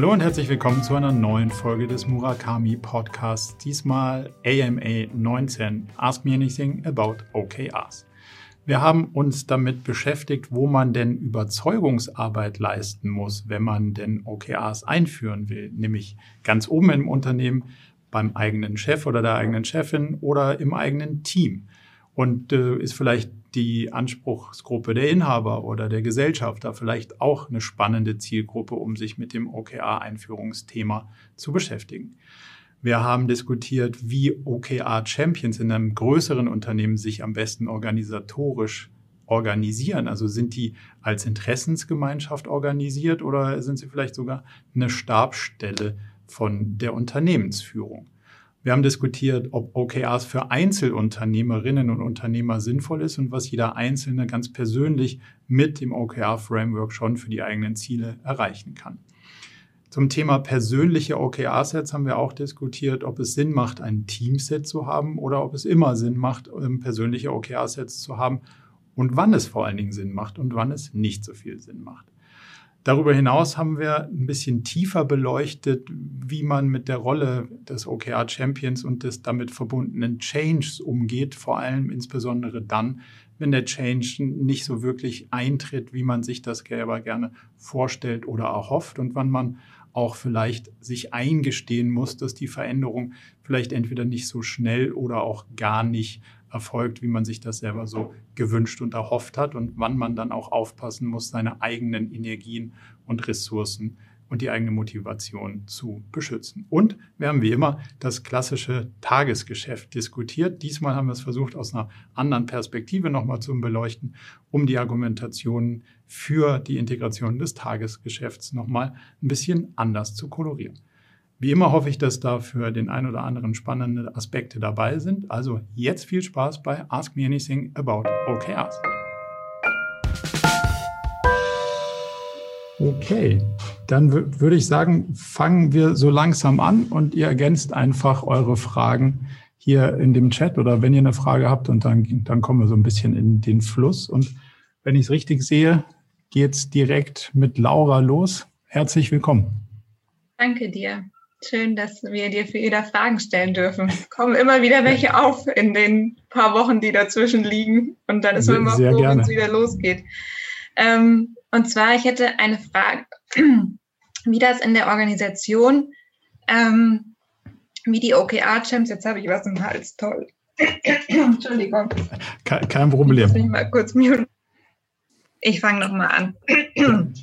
Hallo und herzlich willkommen zu einer neuen Folge des Murakami Podcasts. Diesmal AMA 19. Ask me anything about OKRs. Wir haben uns damit beschäftigt, wo man denn Überzeugungsarbeit leisten muss, wenn man denn OKRs einführen will, nämlich ganz oben im Unternehmen, beim eigenen Chef oder der eigenen Chefin oder im eigenen Team. Und äh, ist vielleicht die Anspruchsgruppe der Inhaber oder der Gesellschafter vielleicht auch eine spannende Zielgruppe, um sich mit dem OKR-Einführungsthema zu beschäftigen. Wir haben diskutiert, wie OKR-Champions in einem größeren Unternehmen sich am besten organisatorisch organisieren. Also sind die als Interessensgemeinschaft organisiert oder sind sie vielleicht sogar eine Stabsstelle von der Unternehmensführung? Wir haben diskutiert, ob OKRs für Einzelunternehmerinnen und Unternehmer sinnvoll ist und was jeder Einzelne ganz persönlich mit dem OKR-Framework schon für die eigenen Ziele erreichen kann. Zum Thema persönliche OKR-Sets haben wir auch diskutiert, ob es Sinn macht, ein Teamset zu haben oder ob es immer Sinn macht, ähm, persönliche OKR-Sets zu haben und wann es vor allen Dingen Sinn macht und wann es nicht so viel Sinn macht. Darüber hinaus haben wir ein bisschen tiefer beleuchtet, wie man mit der Rolle des OKR Champions und des damit verbundenen Changes umgeht, vor allem insbesondere dann, wenn der Change nicht so wirklich eintritt, wie man sich das selber gerne vorstellt oder erhofft und wann man auch vielleicht sich eingestehen muss, dass die Veränderung vielleicht entweder nicht so schnell oder auch gar nicht erfolgt, wie man sich das selber so gewünscht und erhofft hat und wann man dann auch aufpassen muss, seine eigenen Energien und Ressourcen und die eigene Motivation zu beschützen. Und wir haben wie immer das klassische Tagesgeschäft diskutiert. Diesmal haben wir es versucht, aus einer anderen Perspektive nochmal zu beleuchten, um die Argumentationen für die Integration des Tagesgeschäfts nochmal ein bisschen anders zu kolorieren. Wie immer hoffe ich, dass da für den ein oder anderen spannende Aspekte dabei sind. Also jetzt viel Spaß bei Ask Me Anything About OKRs. Okay, dann würde ich sagen, fangen wir so langsam an und ihr ergänzt einfach eure Fragen hier in dem Chat oder wenn ihr eine Frage habt und dann, dann kommen wir so ein bisschen in den Fluss. Und wenn ich es richtig sehe, geht es direkt mit Laura los. Herzlich willkommen. Danke dir. Schön, dass wir dir für jeder Fragen stellen dürfen. Es kommen immer wieder welche auf in den paar Wochen, die dazwischen liegen. Und dann ist man immer froh, wenn es wieder losgeht. Ähm, und zwar, ich hätte eine Frage, wie das in der Organisation, ähm, wie die OKR-Champs, jetzt habe ich was im Hals, toll. Entschuldigung. Kein, kein Problem. Ich, mal kurz ich fange nochmal an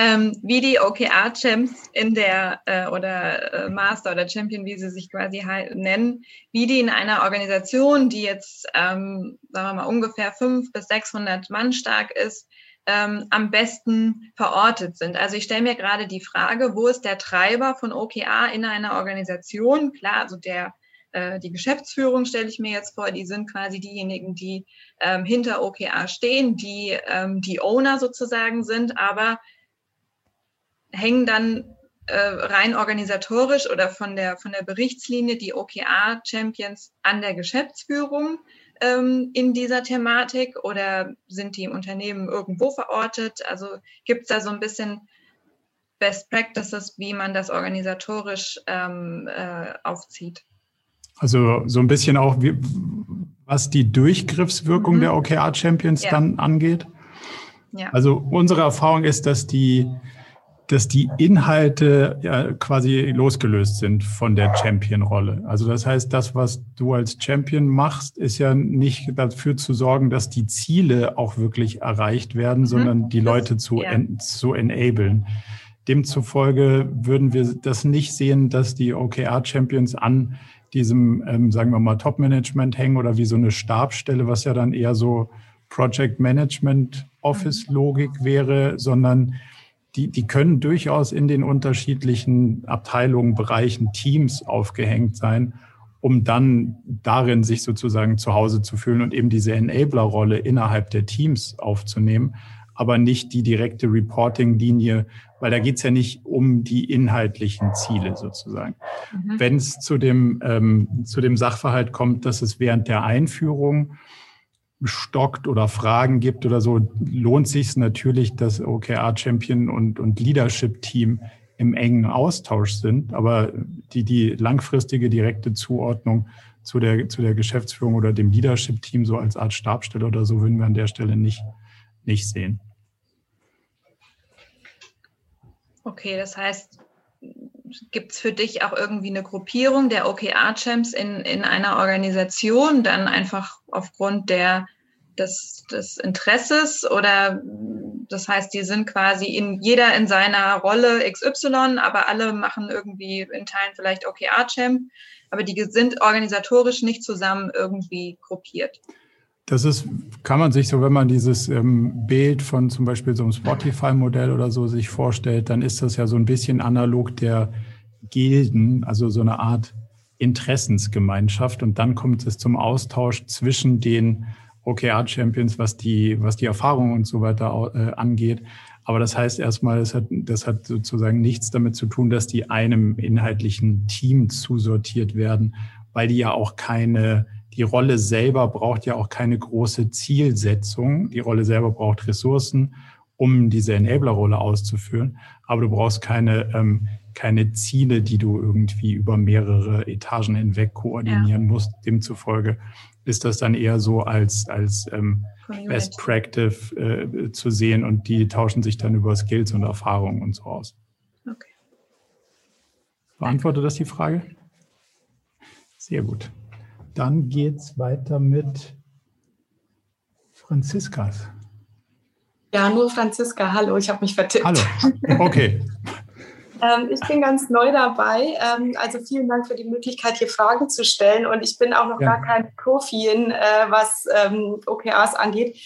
ähm, wie die OKR-Champs in der äh, oder äh, Master oder Champion, wie sie sich quasi nennen, wie die in einer Organisation, die jetzt, ähm, sagen wir mal, ungefähr fünf bis 600 Mann stark ist, ähm, am besten verortet sind. Also ich stelle mir gerade die Frage, wo ist der Treiber von OKR in einer Organisation? Klar, also der äh, die Geschäftsführung stelle ich mir jetzt vor, die sind quasi diejenigen, die ähm, hinter OKR stehen, die ähm, die Owner sozusagen sind, aber hängen dann äh, rein organisatorisch oder von der, von der Berichtslinie die OKR-Champions an der Geschäftsführung ähm, in dieser Thematik oder sind die im Unternehmen irgendwo verortet? Also gibt es da so ein bisschen Best Practices, wie man das organisatorisch ähm, äh, aufzieht? Also so ein bisschen auch, wie, was die Durchgriffswirkung mhm. der OKR-Champions ja. dann angeht. Ja. Also unsere Erfahrung ist, dass die dass die Inhalte ja quasi losgelöst sind von der Champion-Rolle. Also das heißt, das, was du als Champion machst, ist ja nicht dafür zu sorgen, dass die Ziele auch wirklich erreicht werden, mhm. sondern die Leute zu, ja. en zu enablen. Demzufolge würden wir das nicht sehen, dass die OKR-Champions an diesem, ähm, sagen wir mal, Top-Management hängen oder wie so eine Stabstelle, was ja dann eher so Project Management Office-Logik wäre, sondern die, die können durchaus in den unterschiedlichen Abteilungen, Bereichen, Teams aufgehängt sein, um dann darin sich sozusagen zu Hause zu fühlen und eben diese Enabler-Rolle innerhalb der Teams aufzunehmen, aber nicht die direkte Reporting-Linie, weil da geht es ja nicht um die inhaltlichen Ziele sozusagen. Mhm. Wenn es zu dem, ähm, zu dem Sachverhalt kommt, dass es während der Einführung stockt oder Fragen gibt oder so, lohnt sich natürlich, das OKR Champion und, und Leadership Team im engen Austausch sind, aber die, die langfristige direkte Zuordnung zu der, zu der Geschäftsführung oder dem Leadership-Team so als Art Stabstelle oder so würden wir an der Stelle nicht, nicht sehen. Okay, das heißt, gibt es für dich auch irgendwie eine Gruppierung der OKR-Champs in, in einer Organisation, dann einfach aufgrund der, des, des Interesses oder das heißt, die sind quasi in jeder in seiner Rolle XY, aber alle machen irgendwie in Teilen vielleicht OKR-Champ, aber die sind organisatorisch nicht zusammen irgendwie gruppiert. Das ist, kann man sich so, wenn man dieses ähm, Bild von zum Beispiel so einem Spotify-Modell oder so sich vorstellt, dann ist das ja so ein bisschen analog der Gilden, also so eine Art Interessensgemeinschaft. Und dann kommt es zum Austausch zwischen den OKR-Champions, was die, was die Erfahrung und so weiter äh, angeht. Aber das heißt erstmal, das hat, das hat sozusagen nichts damit zu tun, dass die einem inhaltlichen Team zusortiert werden, weil die ja auch keine die Rolle selber braucht ja auch keine große Zielsetzung. Die Rolle selber braucht Ressourcen, um diese Enabler-Rolle auszuführen. Aber du brauchst keine, ähm, keine Ziele, die du irgendwie über mehrere Etagen hinweg koordinieren ja. musst. Demzufolge ist das dann eher so als, als ähm, Best Practice äh, zu sehen und die tauschen sich dann über Skills und Erfahrungen und so aus. Okay. Beantwortet das die Frage? Sehr gut. Dann geht es weiter mit Franziskas. Ja, nur Franziska. Hallo, ich habe mich vertippt. Hallo, okay. ähm, ich bin ganz neu dabei. Ähm, also vielen Dank für die Möglichkeit, hier Fragen zu stellen. Und ich bin auch noch ja. gar kein Profi, in, äh, was ähm, OKRs angeht.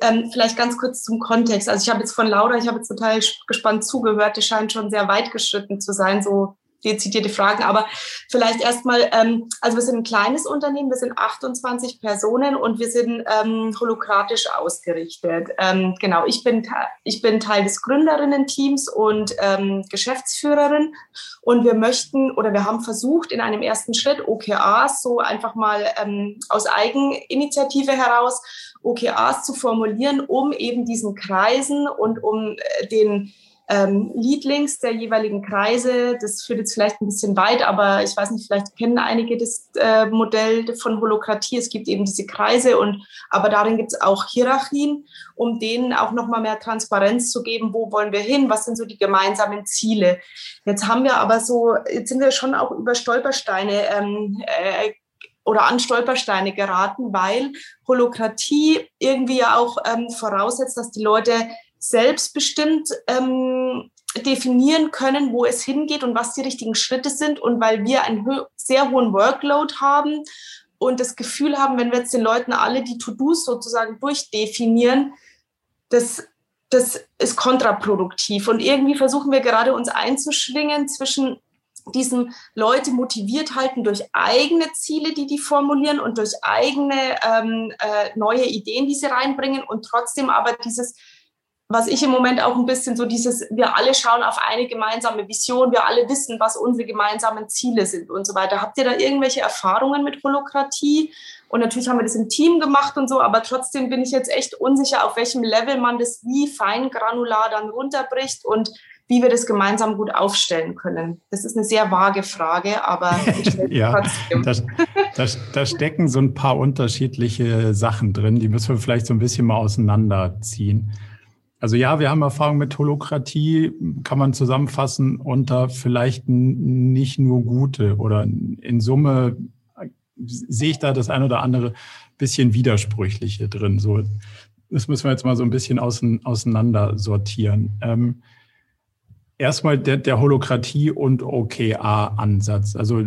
Ähm, vielleicht ganz kurz zum Kontext. Also ich habe jetzt von Laura, ich habe jetzt total gespannt zugehört. Die scheint schon sehr weit geschritten zu sein, so dezidierte Fragen, aber vielleicht erstmal, ähm, also wir sind ein kleines Unternehmen, wir sind 28 Personen und wir sind ähm, holokratisch ausgerichtet. Ähm, genau, ich bin, ich bin Teil des Gründerinnen-Teams und ähm, Geschäftsführerin und wir möchten oder wir haben versucht, in einem ersten Schritt OKRs so einfach mal ähm, aus Eigeninitiative heraus OKRs zu formulieren, um eben diesen Kreisen und um äh, den ähm, Leadlinks der jeweiligen Kreise. Das führt jetzt vielleicht ein bisschen weit, aber ich weiß nicht, vielleicht kennen einige das äh, Modell von Holokratie. Es gibt eben diese Kreise und aber darin gibt es auch Hierarchien, um denen auch nochmal mehr Transparenz zu geben, wo wollen wir hin, was sind so die gemeinsamen Ziele. Jetzt haben wir aber so, jetzt sind wir schon auch über Stolpersteine ähm, äh, oder an Stolpersteine geraten, weil Holokratie irgendwie ja auch ähm, voraussetzt, dass die Leute selbstbestimmt ähm, definieren können, wo es hingeht und was die richtigen Schritte sind. Und weil wir einen sehr hohen Workload haben und das Gefühl haben, wenn wir jetzt den Leuten alle die To-Dos sozusagen durchdefinieren, das, das ist kontraproduktiv. Und irgendwie versuchen wir gerade uns einzuschwingen zwischen diesen Leute motiviert halten durch eigene Ziele, die die formulieren und durch eigene ähm, äh, neue Ideen, die sie reinbringen und trotzdem aber dieses was ich im Moment auch ein bisschen so dieses, wir alle schauen auf eine gemeinsame Vision, wir alle wissen, was unsere gemeinsamen Ziele sind und so weiter. Habt ihr da irgendwelche Erfahrungen mit Holokratie? Und natürlich haben wir das im Team gemacht und so, aber trotzdem bin ich jetzt echt unsicher, auf welchem Level man das wie fein granular dann runterbricht und wie wir das gemeinsam gut aufstellen können. Das ist eine sehr vage Frage, aber ja, da stecken so ein paar unterschiedliche Sachen drin, die müssen wir vielleicht so ein bisschen mal auseinanderziehen. Also ja, wir haben Erfahrung mit Holokratie, kann man zusammenfassen unter vielleicht nicht nur gute oder in Summe sehe ich da das ein oder andere bisschen widersprüchliche drin. So, das müssen wir jetzt mal so ein bisschen außen, auseinander sortieren. Ähm, erstmal der, der Holokratie und OKR-Ansatz. Also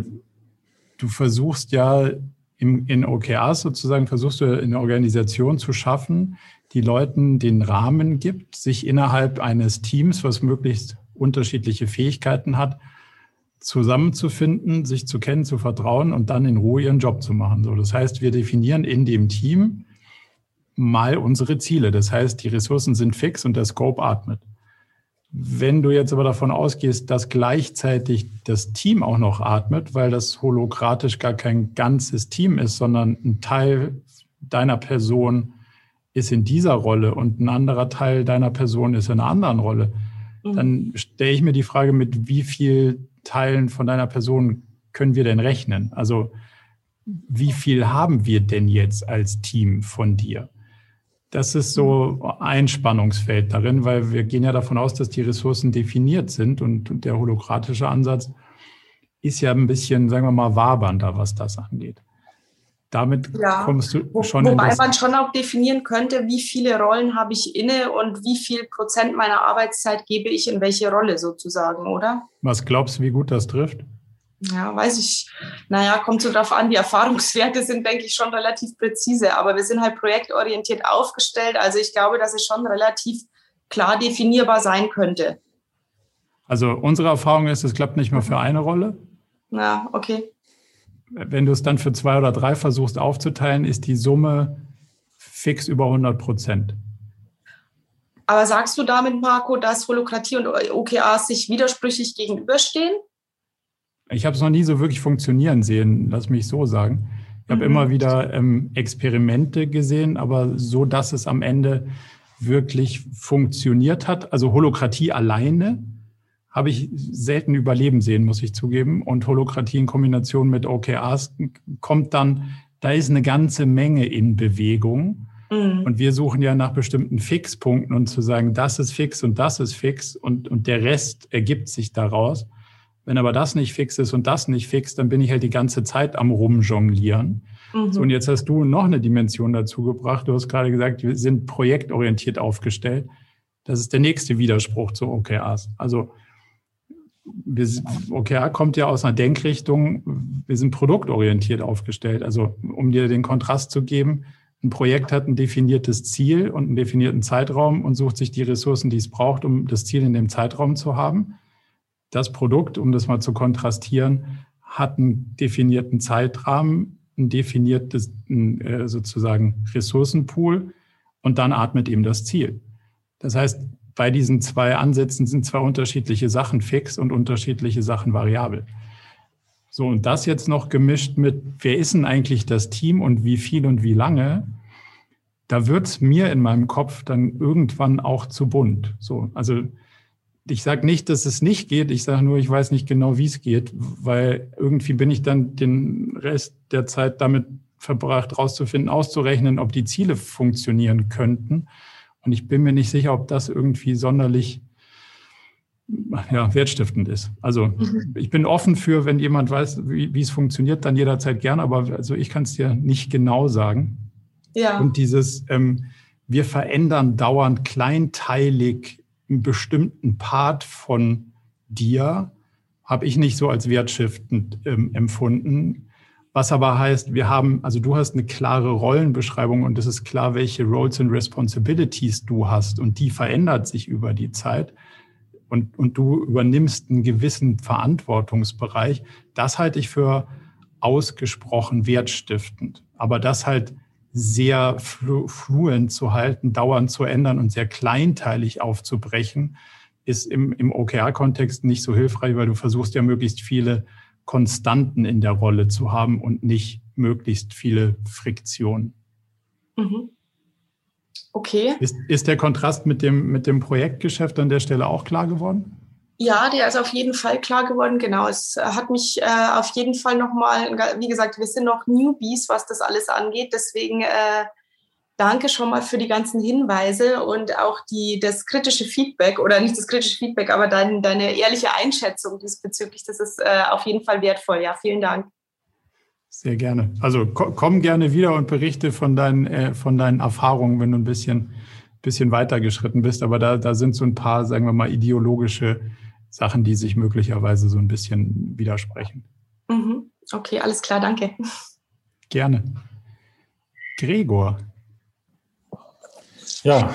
du versuchst ja im, in OKRs sozusagen, versuchst du eine Organisation zu schaffen, die Leuten den Rahmen gibt, sich innerhalb eines Teams, was möglichst unterschiedliche Fähigkeiten hat, zusammenzufinden, sich zu kennen, zu vertrauen und dann in Ruhe ihren Job zu machen. So, das heißt, wir definieren in dem Team mal unsere Ziele. Das heißt, die Ressourcen sind fix und der Scope atmet. Wenn du jetzt aber davon ausgehst, dass gleichzeitig das Team auch noch atmet, weil das holokratisch gar kein ganzes Team ist, sondern ein Teil deiner Person ist in dieser Rolle und ein anderer Teil deiner Person ist in einer anderen Rolle, mhm. dann stelle ich mir die Frage, mit wie viel Teilen von deiner Person können wir denn rechnen? Also wie viel haben wir denn jetzt als Team von dir? Das ist so ein Spannungsfeld darin, weil wir gehen ja davon aus, dass die Ressourcen definiert sind und der holokratische Ansatz ist ja ein bisschen, sagen wir mal, wabernder, was das angeht. Damit ja. kommst du schon Wo, Wobei man schon auch definieren könnte, wie viele Rollen habe ich inne und wie viel Prozent meiner Arbeitszeit gebe ich in welche Rolle sozusagen, oder? Was glaubst du, wie gut das trifft? Ja, weiß ich. Naja, kommt so drauf an. Die Erfahrungswerte sind, denke ich, schon relativ präzise, aber wir sind halt projektorientiert aufgestellt. Also ich glaube, dass es schon relativ klar definierbar sein könnte. Also unsere Erfahrung ist, es klappt nicht mehr für eine Rolle. Ja, okay. Wenn du es dann für zwei oder drei versuchst aufzuteilen, ist die Summe fix über 100 Prozent. Aber sagst du damit, Marco, dass Holokratie und OKRs sich widersprüchlich gegenüberstehen? Ich habe es noch nie so wirklich funktionieren sehen, lass mich so sagen. Ich habe mhm. immer wieder ähm, Experimente gesehen, aber so, dass es am Ende wirklich funktioniert hat. Also Holokratie alleine habe ich selten überleben sehen, muss ich zugeben. Und Holokratie in Kombination mit OKRs kommt dann, da ist eine ganze Menge in Bewegung. Mhm. Und wir suchen ja nach bestimmten Fixpunkten und zu sagen, das ist fix und das ist fix und, und der Rest ergibt sich daraus. Wenn aber das nicht fix ist und das nicht fix, dann bin ich halt die ganze Zeit am Rumjonglieren. Mhm. So, und jetzt hast du noch eine Dimension dazu gebracht. Du hast gerade gesagt, wir sind projektorientiert aufgestellt. Das ist der nächste Widerspruch zu OKRs. Also wir, OKR kommt ja aus einer Denkrichtung, wir sind produktorientiert aufgestellt. Also um dir den Kontrast zu geben, ein Projekt hat ein definiertes Ziel und einen definierten Zeitraum und sucht sich die Ressourcen, die es braucht, um das Ziel in dem Zeitraum zu haben. Das Produkt, um das mal zu kontrastieren, hat einen definierten Zeitrahmen, ein definiertes äh, sozusagen Ressourcenpool und dann atmet eben das Ziel. Das heißt, bei diesen zwei Ansätzen sind zwei unterschiedliche Sachen fix und unterschiedliche Sachen variabel. So, und das jetzt noch gemischt mit, wer ist denn eigentlich das Team und wie viel und wie lange, da wird es mir in meinem Kopf dann irgendwann auch zu bunt. So, also ich sage nicht, dass es nicht geht, ich sage nur, ich weiß nicht genau, wie es geht, weil irgendwie bin ich dann den Rest der Zeit damit verbracht, rauszufinden, auszurechnen, ob die Ziele funktionieren könnten. Und ich bin mir nicht sicher, ob das irgendwie sonderlich ja, wertstiftend ist. Also mhm. ich bin offen für, wenn jemand weiß, wie, wie es funktioniert, dann jederzeit gern, aber also ich kann es dir nicht genau sagen. Ja. Und dieses, ähm, wir verändern dauernd kleinteilig einen bestimmten Part von dir habe ich nicht so als wertstiftend ähm, empfunden. Was aber heißt, wir haben, also du hast eine klare Rollenbeschreibung und es ist klar, welche Roles and Responsibilities du hast und die verändert sich über die Zeit und, und du übernimmst einen gewissen Verantwortungsbereich. Das halte ich für ausgesprochen wertstiftend. Aber das halt sehr flu fluent zu halten, dauernd zu ändern und sehr kleinteilig aufzubrechen, ist im, im OKR-Kontext nicht so hilfreich, weil du versuchst ja möglichst viele Konstanten in der Rolle zu haben und nicht möglichst viele Friktionen. Mhm. Okay. Ist, ist der Kontrast mit dem, mit dem Projektgeschäft an der Stelle auch klar geworden? Ja, der ist auf jeden Fall klar geworden. Genau, es hat mich äh, auf jeden Fall nochmal, wie gesagt, wir sind noch Newbies, was das alles angeht. Deswegen äh, danke schon mal für die ganzen Hinweise und auch die, das kritische Feedback oder nicht das kritische Feedback, aber dein, deine ehrliche Einschätzung diesbezüglich. Das ist äh, auf jeden Fall wertvoll. Ja, vielen Dank. Sehr gerne. Also komm gerne wieder und berichte von deinen, äh, von deinen Erfahrungen, wenn du ein bisschen, bisschen weitergeschritten bist. Aber da, da sind so ein paar, sagen wir mal, ideologische Sachen, die sich möglicherweise so ein bisschen widersprechen. Mhm. Okay, alles klar, danke. Gerne. Gregor. Ja,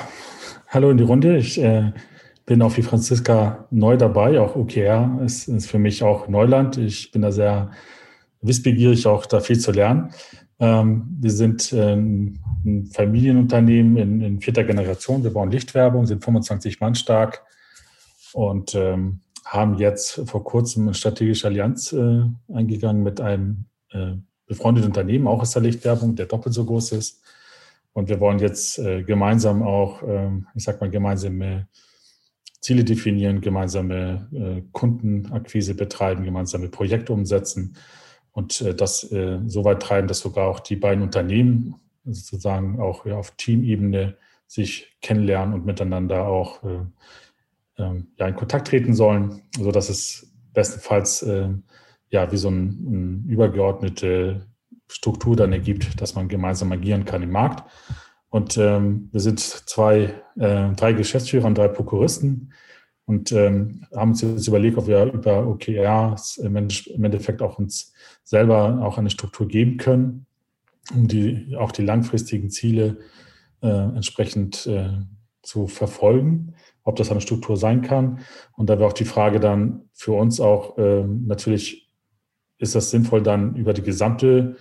hallo in die Runde. Ich äh, bin auf die Franziska neu dabei. Auch OKR ist, ist für mich auch Neuland. Ich bin da sehr wissbegierig, auch da viel zu lernen. Ähm, wir sind ähm, ein Familienunternehmen in, in, vierter Generation. Wir bauen Lichtwerbung, sind 25 Mann stark und ähm, haben jetzt vor kurzem eine strategische Allianz äh, eingegangen mit einem äh, befreundeten Unternehmen, auch aus der Lichtwerbung, der doppelt so groß ist. Und wir wollen jetzt äh, gemeinsam auch, ähm, ich sag mal, gemeinsame Ziele definieren, gemeinsame äh, Kundenakquise betreiben, gemeinsame Projekte umsetzen und äh, das äh, so weit treiben, dass sogar auch die beiden Unternehmen sozusagen auch ja, auf Teamebene sich kennenlernen und miteinander auch äh, ähm, ja, in Kontakt treten sollen, sodass es bestenfalls äh, ja wie so eine ein übergeordnete Struktur dann ergibt, dass man gemeinsam agieren kann im Markt. Und ähm, wir sind zwei, äh, drei Geschäftsführer und drei Prokuristen und ähm, haben uns jetzt überlegt, ob wir über OKRs im Endeffekt auch uns selber auch eine Struktur geben können, um die, auch die langfristigen Ziele äh, entsprechend äh, zu verfolgen, ob das eine Struktur sein kann. Und da wäre auch die Frage dann für uns auch äh, natürlich, ist das sinnvoll dann über die gesamte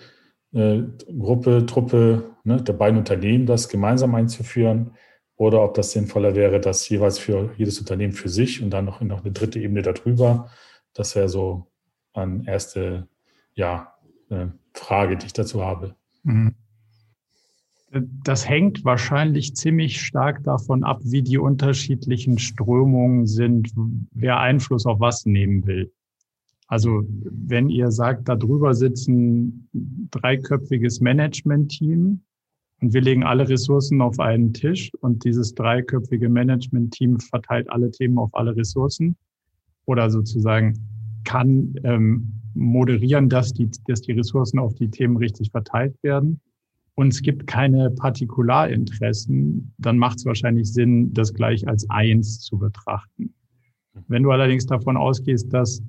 äh, Gruppe, Truppe ne, der beiden Unternehmen das gemeinsam einzuführen oder ob das sinnvoller wäre, das jeweils für jedes Unternehmen für sich und dann noch, noch eine dritte Ebene darüber. Das wäre so eine erste ja, äh, Frage, die ich dazu habe. Mhm. Das hängt wahrscheinlich ziemlich stark davon ab, wie die unterschiedlichen Strömungen sind, wer Einfluss auf was nehmen will. Also wenn ihr sagt, da drüber sitzen dreiköpfiges Management-Team und wir legen alle Ressourcen auf einen Tisch und dieses dreiköpfige Management-Team verteilt alle Themen auf alle Ressourcen oder sozusagen kann ähm, moderieren, dass die, dass die Ressourcen auf die Themen richtig verteilt werden. Und es gibt keine Partikularinteressen, dann macht es wahrscheinlich Sinn, das gleich als eins zu betrachten. Wenn du allerdings davon ausgehst, dass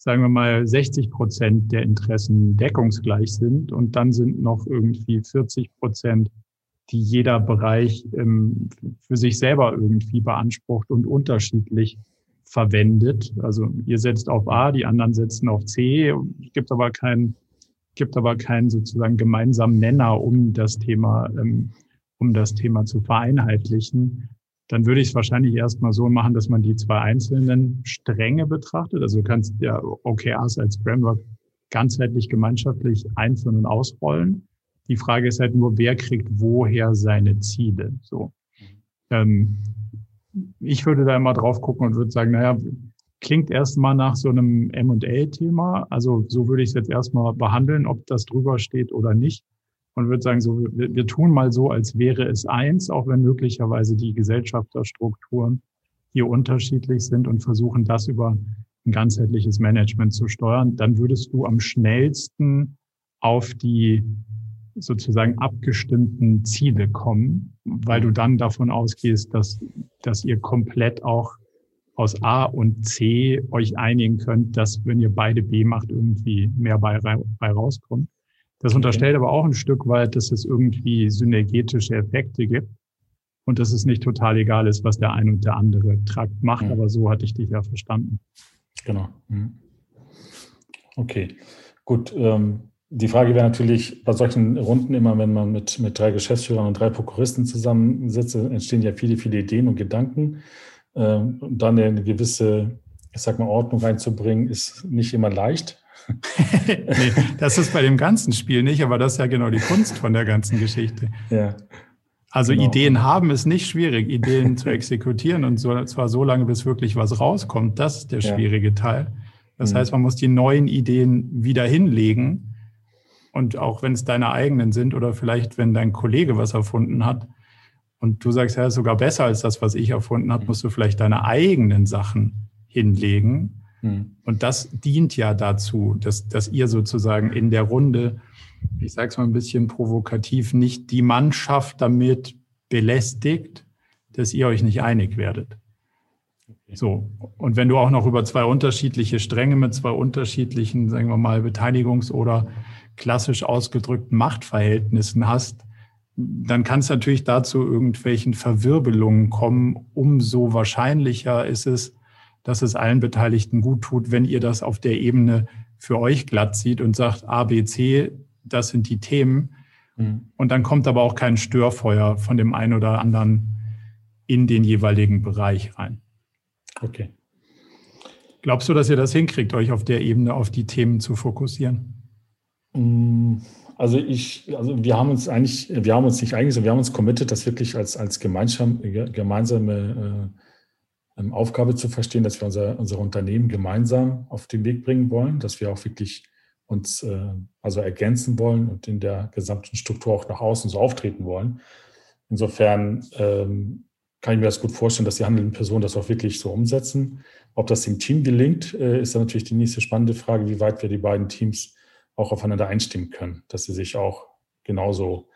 sagen wir mal, 60 Prozent der Interessen deckungsgleich sind und dann sind noch irgendwie 40 Prozent, die jeder Bereich ähm, für sich selber irgendwie beansprucht und unterschiedlich verwendet. Also ihr setzt auf A, die anderen setzen auf C. Gibt aber keinen, gibt aber keinen sozusagen gemeinsamen Nenner, um das Thema, ähm, um das Thema zu vereinheitlichen dann würde ich es wahrscheinlich erstmal so machen, dass man die zwei einzelnen Stränge betrachtet. Also du kannst ja OKRs als Framework ganzheitlich gemeinschaftlich einführen und ausrollen. Die Frage ist halt nur, wer kriegt woher seine Ziele. So. Ähm, ich würde da immer drauf gucken und würde sagen, naja, klingt erstmal nach so einem M&A-Thema. Also so würde ich es jetzt erstmal behandeln, ob das drüber steht oder nicht und würde sagen, so, wir, wir tun mal so, als wäre es eins, auch wenn möglicherweise die Gesellschafterstrukturen hier unterschiedlich sind und versuchen, das über ein ganzheitliches Management zu steuern, dann würdest du am schnellsten auf die sozusagen abgestimmten Ziele kommen, weil du dann davon ausgehst, dass, dass ihr komplett auch aus A und C euch einigen könnt, dass wenn ihr beide B macht, irgendwie mehr bei, bei rauskommt. Das unterstellt aber auch ein Stück weit, dass es irgendwie synergetische Effekte gibt und dass es nicht total egal ist, was der eine und der andere Trakt macht. Mhm. Aber so hatte ich dich ja verstanden. Genau. Mhm. Okay, gut. Ähm, die Frage wäre natürlich bei solchen Runden immer, wenn man mit, mit drei Geschäftsführern und drei Prokuristen zusammensitzt, entstehen ja viele, viele Ideen und Gedanken. Ähm, und dann eine gewisse, ich sag mal, Ordnung reinzubringen, ist nicht immer leicht. nee, das ist bei dem ganzen Spiel nicht, aber das ist ja genau die Kunst von der ganzen Geschichte. Ja. Also genau. Ideen haben ist nicht schwierig, Ideen zu exekutieren und so, zwar so lange, bis wirklich was rauskommt. Das ist der schwierige ja. Teil. Das mhm. heißt, man muss die neuen Ideen wieder hinlegen. Und auch wenn es deine eigenen sind oder vielleicht, wenn dein Kollege was erfunden hat und du sagst, ja, ist sogar besser als das, was ich erfunden habe, mhm. musst du vielleicht deine eigenen Sachen hinlegen hm. Und das dient ja dazu, dass, dass ihr sozusagen in der Runde, ich sage es mal ein bisschen provokativ, nicht die Mannschaft damit belästigt, dass ihr euch nicht einig werdet. So. Und wenn du auch noch über zwei unterschiedliche Stränge mit zwei unterschiedlichen, sagen wir mal, Beteiligungs- oder klassisch ausgedrückten Machtverhältnissen hast, dann kann es natürlich dazu irgendwelchen Verwirbelungen kommen. Umso wahrscheinlicher ist es, dass es allen Beteiligten gut tut, wenn ihr das auf der Ebene für euch glatt sieht und sagt, A, B, C, das sind die Themen. Mhm. Und dann kommt aber auch kein Störfeuer von dem einen oder anderen in den jeweiligen Bereich rein. Okay. Glaubst du, dass ihr das hinkriegt, euch auf der Ebene auf die Themen zu fokussieren? Mm, also ich, also wir haben uns eigentlich, wir haben uns nicht eigentlich, wir haben uns committed, das wirklich als, als gemeinsam, gemeinsame äh, Aufgabe zu verstehen, dass wir unser, unser Unternehmen gemeinsam auf den Weg bringen wollen, dass wir auch wirklich uns äh, also ergänzen wollen und in der gesamten Struktur auch nach außen so auftreten wollen. Insofern ähm, kann ich mir das gut vorstellen, dass die handelnden Personen das auch wirklich so umsetzen. Ob das dem Team gelingt, äh, ist dann natürlich die nächste spannende Frage, wie weit wir die beiden Teams auch aufeinander einstimmen können, dass sie sich auch genauso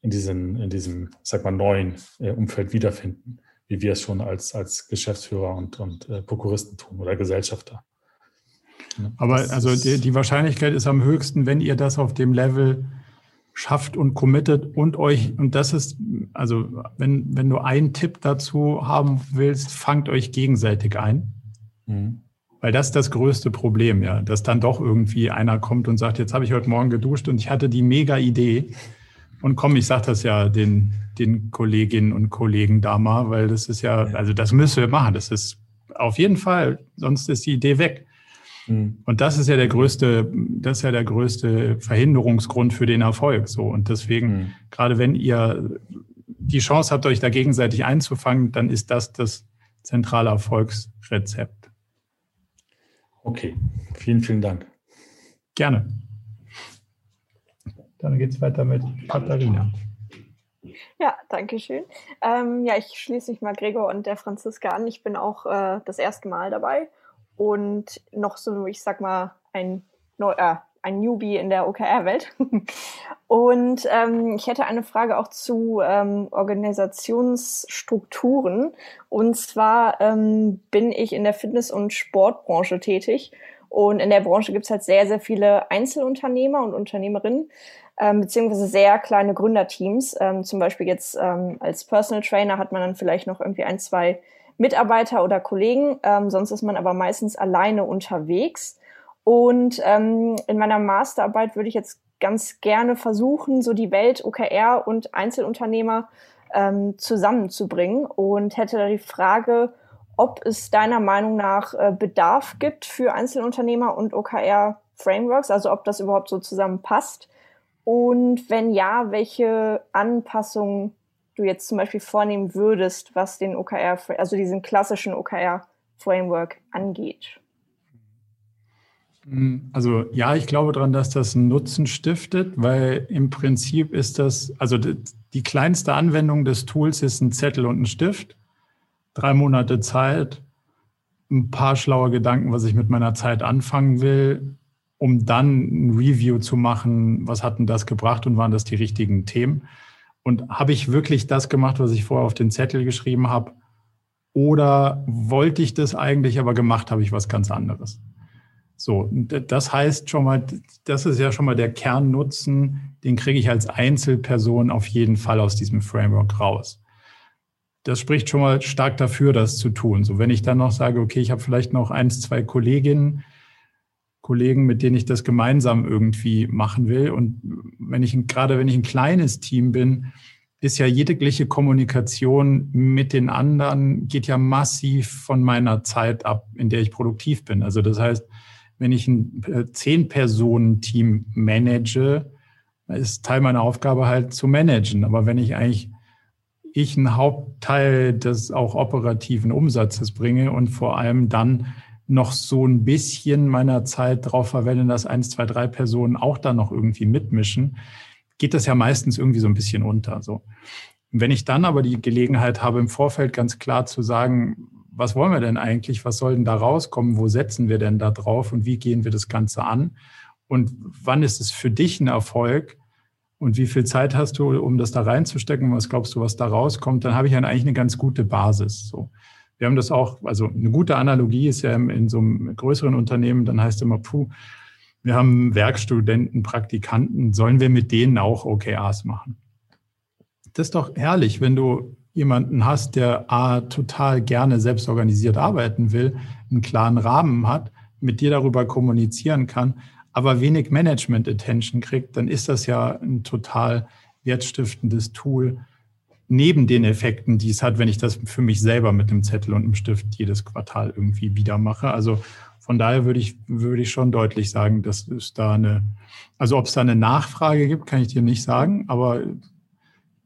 in, diesen, in diesem, sag mal, neuen äh, Umfeld wiederfinden, wie wir es schon als, als Geschäftsführer und, und äh, Prokuristen tun oder Gesellschafter. Aber also die, die, Wahrscheinlichkeit ist am höchsten, wenn ihr das auf dem Level schafft und committet und euch, und das ist, also wenn, wenn du einen Tipp dazu haben willst, fangt euch gegenseitig ein. Mhm. Weil das ist das größte Problem, ja, dass dann doch irgendwie einer kommt und sagt, jetzt habe ich heute Morgen geduscht und ich hatte die mega Idee. Und komm, ich sage das ja den, den Kolleginnen und Kollegen da mal, weil das ist ja, also das müssen wir machen. Das ist auf jeden Fall, sonst ist die Idee weg. Mhm. Und das ist ja der größte, das ist ja der größte Verhinderungsgrund für den Erfolg. So. Und deswegen, mhm. gerade wenn ihr die Chance habt, euch da gegenseitig einzufangen, dann ist das das zentrale Erfolgsrezept. Okay, vielen, vielen Dank. Gerne. Dann geht es weiter mit Katharina. Ja, danke schön. Ähm, ja, ich schließe mich mal Gregor und der Franziska an. Ich bin auch äh, das erste Mal dabei und noch so, ich sag mal, ein, Neu äh, ein Newbie in der OKR-Welt. und ähm, ich hätte eine Frage auch zu ähm, Organisationsstrukturen. Und zwar ähm, bin ich in der Fitness- und Sportbranche tätig. Und in der Branche gibt es halt sehr, sehr viele Einzelunternehmer und Unternehmerinnen, ähm, beziehungsweise sehr kleine Gründerteams. Ähm, zum Beispiel jetzt ähm, als Personal Trainer hat man dann vielleicht noch irgendwie ein, zwei Mitarbeiter oder Kollegen. Ähm, sonst ist man aber meistens alleine unterwegs. Und ähm, in meiner Masterarbeit würde ich jetzt ganz gerne versuchen, so die Welt OKR und Einzelunternehmer ähm, zusammenzubringen und hätte da die Frage, ob es deiner Meinung nach äh, Bedarf gibt für Einzelunternehmer und OKR-Frameworks, also ob das überhaupt so zusammenpasst. Und wenn ja, welche Anpassungen du jetzt zum Beispiel vornehmen würdest, was den OKR, also diesen klassischen OKR-Framework angeht? Hm, also ja, ich glaube daran, dass das einen Nutzen stiftet, weil im Prinzip ist das, also die kleinste Anwendung des Tools ist ein Zettel und ein Stift, drei Monate Zeit, ein paar schlaue Gedanken, was ich mit meiner Zeit anfangen will, um dann ein Review zu machen, was hat denn das gebracht und waren das die richtigen Themen. Und habe ich wirklich das gemacht, was ich vorher auf den Zettel geschrieben habe? Oder wollte ich das eigentlich, aber gemacht habe ich was ganz anderes? So, das heißt schon mal, das ist ja schon mal der Kernnutzen, den kriege ich als Einzelperson auf jeden Fall aus diesem Framework raus. Das spricht schon mal stark dafür, das zu tun. So, wenn ich dann noch sage, okay, ich habe vielleicht noch eins, zwei Kolleginnen, Kollegen, mit denen ich das gemeinsam irgendwie machen will. Und wenn ich gerade wenn ich ein kleines Team bin, ist ja jegliche Kommunikation mit den anderen geht ja massiv von meiner Zeit ab, in der ich produktiv bin. Also das heißt, wenn ich ein äh, zehn Personen Team manage, ist Teil meiner Aufgabe halt zu managen. Aber wenn ich eigentlich ich einen Hauptteil des auch operativen Umsatzes bringe und vor allem dann noch so ein bisschen meiner Zeit darauf verwende, dass eins, zwei, drei Personen auch da noch irgendwie mitmischen, geht das ja meistens irgendwie so ein bisschen unter. So. Wenn ich dann aber die Gelegenheit habe, im Vorfeld ganz klar zu sagen, was wollen wir denn eigentlich? Was soll denn da rauskommen? Wo setzen wir denn da drauf? Und wie gehen wir das Ganze an? Und wann ist es für dich ein Erfolg? Und wie viel Zeit hast du, um das da reinzustecken? Was glaubst du, was da rauskommt? Dann habe ich eigentlich eine ganz gute Basis. So. Wir haben das auch, also eine gute Analogie ist ja in so einem größeren Unternehmen, dann heißt immer, puh, wir haben Werkstudenten, Praktikanten, sollen wir mit denen auch OKRs machen? Das ist doch herrlich, wenn du jemanden hast, der A, total gerne selbst organisiert arbeiten will, einen klaren Rahmen hat, mit dir darüber kommunizieren kann, aber wenig Management-Attention kriegt, dann ist das ja ein total wertstiftendes Tool, neben den Effekten, die es hat, wenn ich das für mich selber mit einem Zettel und einem Stift jedes Quartal irgendwie wieder mache. Also von daher würde ich, würde ich schon deutlich sagen, dass es da eine, also ob es da eine Nachfrage gibt, kann ich dir nicht sagen, aber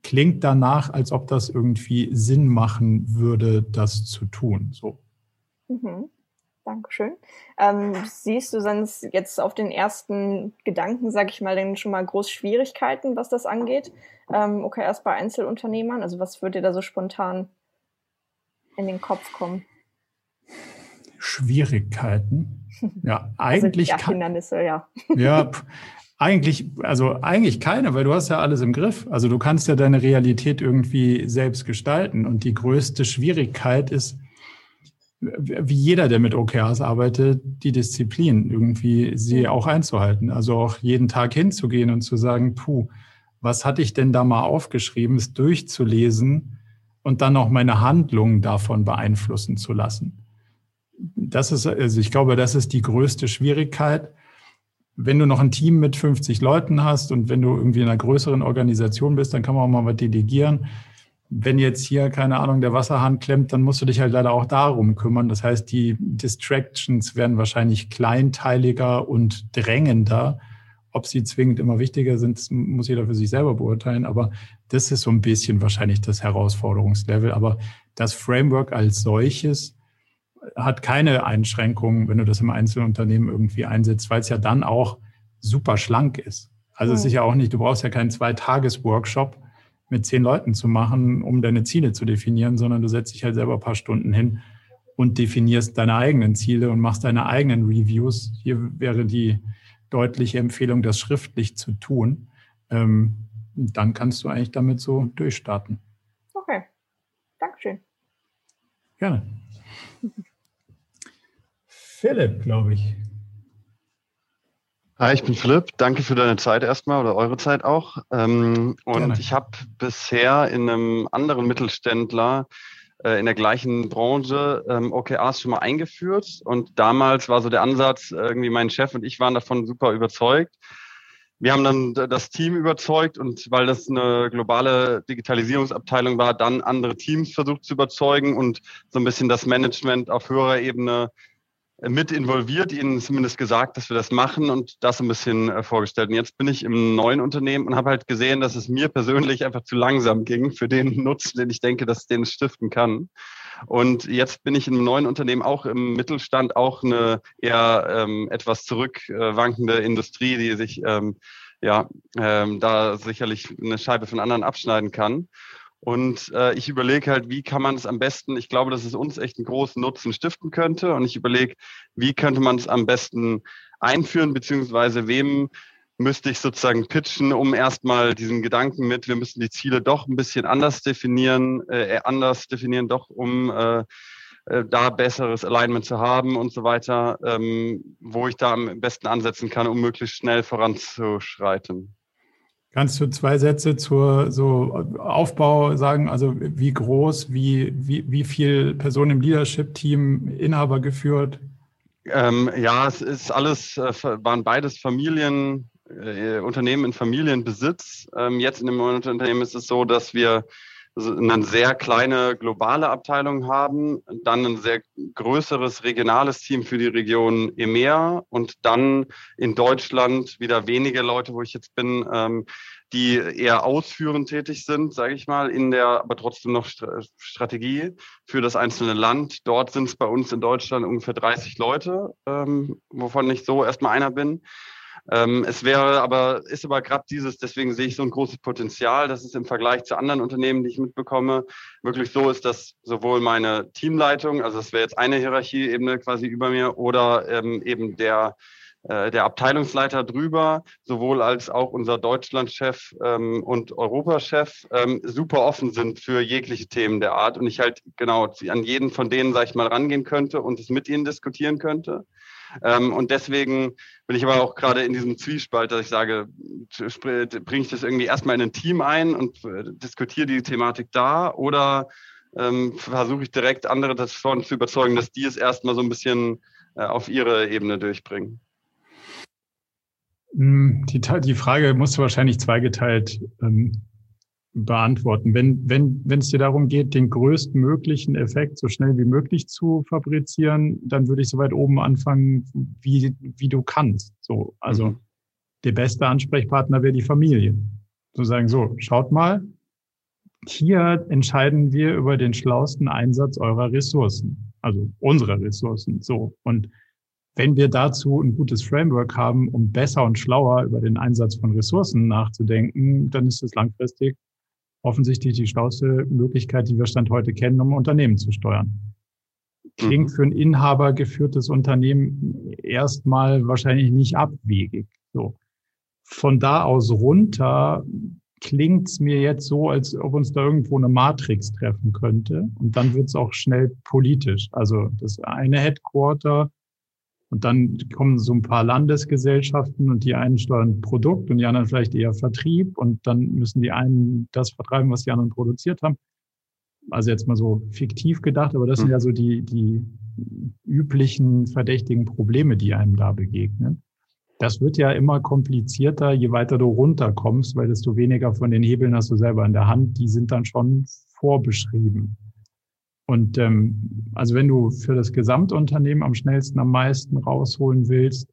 klingt danach, als ob das irgendwie Sinn machen würde, das zu tun. So. Mhm. Dankeschön. Ähm, siehst du sonst jetzt auf den ersten Gedanken, sag ich mal, denn schon mal groß Schwierigkeiten, was das angeht? Ähm, okay, erst bei Einzelunternehmern. Also was würde dir da so spontan in den Kopf kommen? Schwierigkeiten? Ja, eigentlich. Also, ja, Hindernisse, ja. Ja, eigentlich, also eigentlich keine, weil du hast ja alles im Griff. Also du kannst ja deine Realität irgendwie selbst gestalten. Und die größte Schwierigkeit ist, wie jeder, der mit OKRs arbeitet, die Disziplin irgendwie sie auch einzuhalten. Also auch jeden Tag hinzugehen und zu sagen, puh, was hatte ich denn da mal aufgeschrieben, es durchzulesen und dann auch meine Handlungen davon beeinflussen zu lassen. Das ist, also ich glaube, das ist die größte Schwierigkeit wenn du noch ein Team mit 50 Leuten hast und wenn du irgendwie in einer größeren Organisation bist, dann kann man auch mal was delegieren. Wenn jetzt hier, keine Ahnung, der Wasserhahn klemmt, dann musst du dich halt leider auch darum kümmern. Das heißt, die Distractions werden wahrscheinlich kleinteiliger und drängender. Ob sie zwingend immer wichtiger sind, muss jeder für sich selber beurteilen. Aber das ist so ein bisschen wahrscheinlich das Herausforderungslevel. Aber das Framework als solches hat keine Einschränkungen, wenn du das im Einzelunternehmen irgendwie einsetzt, weil es ja dann auch super schlank ist. Also es ist ja auch nicht, du brauchst ja keinen Zwei-Tages-Workshop mit zehn Leuten zu machen, um deine Ziele zu definieren, sondern du setzt dich halt selber ein paar Stunden hin und definierst deine eigenen Ziele und machst deine eigenen Reviews. Hier wäre die deutliche Empfehlung, das schriftlich zu tun. Ähm, dann kannst du eigentlich damit so durchstarten. Okay. Dankeschön. Gerne. Philipp, glaube ich. Hi, ich bin Philipp. Danke für deine Zeit erstmal oder eure Zeit auch. Ähm, und Gerne. ich habe bisher in einem anderen Mittelständler äh, in der gleichen Branche ähm, OKRs schon mal eingeführt. Und damals war so der Ansatz, irgendwie mein Chef und ich waren davon super überzeugt. Wir haben dann das Team überzeugt und weil das eine globale Digitalisierungsabteilung war, dann andere Teams versucht zu überzeugen und so ein bisschen das Management auf höherer Ebene mit involviert, ihnen zumindest gesagt, dass wir das machen und das ein bisschen äh, vorgestellt. Und jetzt bin ich im neuen Unternehmen und habe halt gesehen, dass es mir persönlich einfach zu langsam ging für den Nutzen, den ich denke, dass den stiften kann. Und jetzt bin ich im neuen Unternehmen auch im Mittelstand, auch eine eher ähm, etwas zurückwankende Industrie, die sich ähm, ja ähm, da sicherlich eine Scheibe von anderen abschneiden kann. Und äh, ich überlege halt, wie kann man es am besten, ich glaube, dass es uns echt einen großen Nutzen stiften könnte. Und ich überlege, wie könnte man es am besten einführen, beziehungsweise wem müsste ich sozusagen pitchen, um erstmal diesen Gedanken mit, wir müssen die Ziele doch ein bisschen anders definieren, äh, anders definieren, doch um äh, äh, da besseres Alignment zu haben und so weiter, ähm, wo ich da am besten ansetzen kann, um möglichst schnell voranzuschreiten. Kannst du zwei Sätze zur so Aufbau sagen? Also wie groß, wie, wie, wie viel Personen im Leadership-Team, Inhaber geführt? Ähm, ja, es ist alles, äh, waren beides Familien, äh, Unternehmen in Familienbesitz. Ähm, jetzt in dem Unternehmen ist es so, dass wir eine sehr kleine globale Abteilung haben, dann ein sehr größeres regionales Team für die Region EMEA und dann in Deutschland wieder wenige Leute, wo ich jetzt bin, ähm, die eher ausführend tätig sind, sage ich mal, in der aber trotzdem noch Strategie für das einzelne Land. Dort sind es bei uns in Deutschland ungefähr 30 Leute, ähm, wovon ich so erstmal einer bin. Ähm, es wäre aber, ist aber gerade dieses, deswegen sehe ich so ein großes Potenzial, dass es im Vergleich zu anderen Unternehmen, die ich mitbekomme, wirklich so ist, dass sowohl meine Teamleitung, also das wäre jetzt eine Hierarchieebene quasi über mir, oder ähm, eben der äh, der Abteilungsleiter drüber, sowohl als auch unser Deutschlandchef ähm, und Europachef ähm, super offen sind für jegliche Themen der Art und ich halt genau an jeden von denen, sag ich mal, rangehen könnte und es mit ihnen diskutieren könnte. Ähm, und deswegen bin ich aber auch gerade in diesem Zwiespalt, dass ich sage, bringe ich das irgendwie erstmal in ein Team ein und äh, diskutiere die Thematik da oder ähm, versuche ich direkt andere davon zu überzeugen, dass die es erstmal so ein bisschen äh, auf ihre Ebene durchbringen? Hm, die, die Frage musst du wahrscheinlich zweigeteilt ähm, beantworten. Wenn, wenn, wenn es dir darum geht, den größtmöglichen Effekt so schnell wie möglich zu fabrizieren, dann würde ich so weit oben anfangen, wie, wie du kannst. So, also mhm. der beste Ansprechpartner wäre die Familie. Zu sagen, so, schaut mal, hier entscheiden wir über den schlausten Einsatz eurer Ressourcen. also unsere Ressourcen. So. Und wenn wir dazu ein gutes Framework haben, um besser und schlauer über den Einsatz von Ressourcen nachzudenken, dann ist es langfristig offensichtlich die schlauste Möglichkeit, die wir Stand heute kennen, um Unternehmen zu steuern. Klingt mhm. für ein Inhaber geführtes Unternehmen erstmal wahrscheinlich nicht abwegig. So. Von da aus runter klingt es mir jetzt so, als ob uns da irgendwo eine Matrix treffen könnte. Und dann wird es auch schnell politisch. Also das eine Headquarter und dann kommen so ein paar Landesgesellschaften und die einen steuern Produkt und die anderen vielleicht eher Vertrieb und dann müssen die einen das vertreiben, was die anderen produziert haben. Also jetzt mal so fiktiv gedacht, aber das sind mhm. ja so die, die üblichen verdächtigen Probleme, die einem da begegnen. Das wird ja immer komplizierter, je weiter du runterkommst, weil desto weniger von den Hebeln hast du selber in der Hand. Die sind dann schon vorbeschrieben. Und ähm, also wenn du für das Gesamtunternehmen am schnellsten, am meisten rausholen willst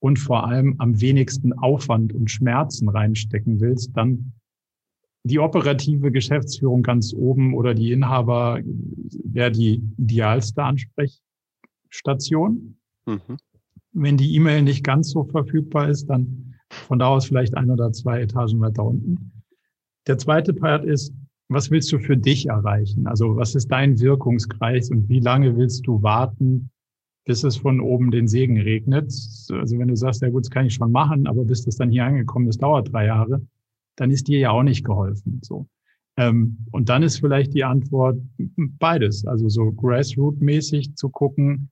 und vor allem am wenigsten Aufwand und Schmerzen reinstecken willst, dann die operative Geschäftsführung ganz oben oder die Inhaber wäre die idealste Ansprechstation. Mhm. Wenn die E-Mail nicht ganz so verfügbar ist, dann von da aus vielleicht ein oder zwei Etagen weiter unten. Der zweite Part ist, was willst du für dich erreichen? Also was ist dein Wirkungskreis und wie lange willst du warten, bis es von oben den Segen regnet? Also wenn du sagst, ja gut, das kann ich schon machen, aber bis das dann hier angekommen ist, dauert drei Jahre, dann ist dir ja auch nicht geholfen. So. Ähm, und dann ist vielleicht die Antwort beides. Also so Grassroot-mäßig zu gucken,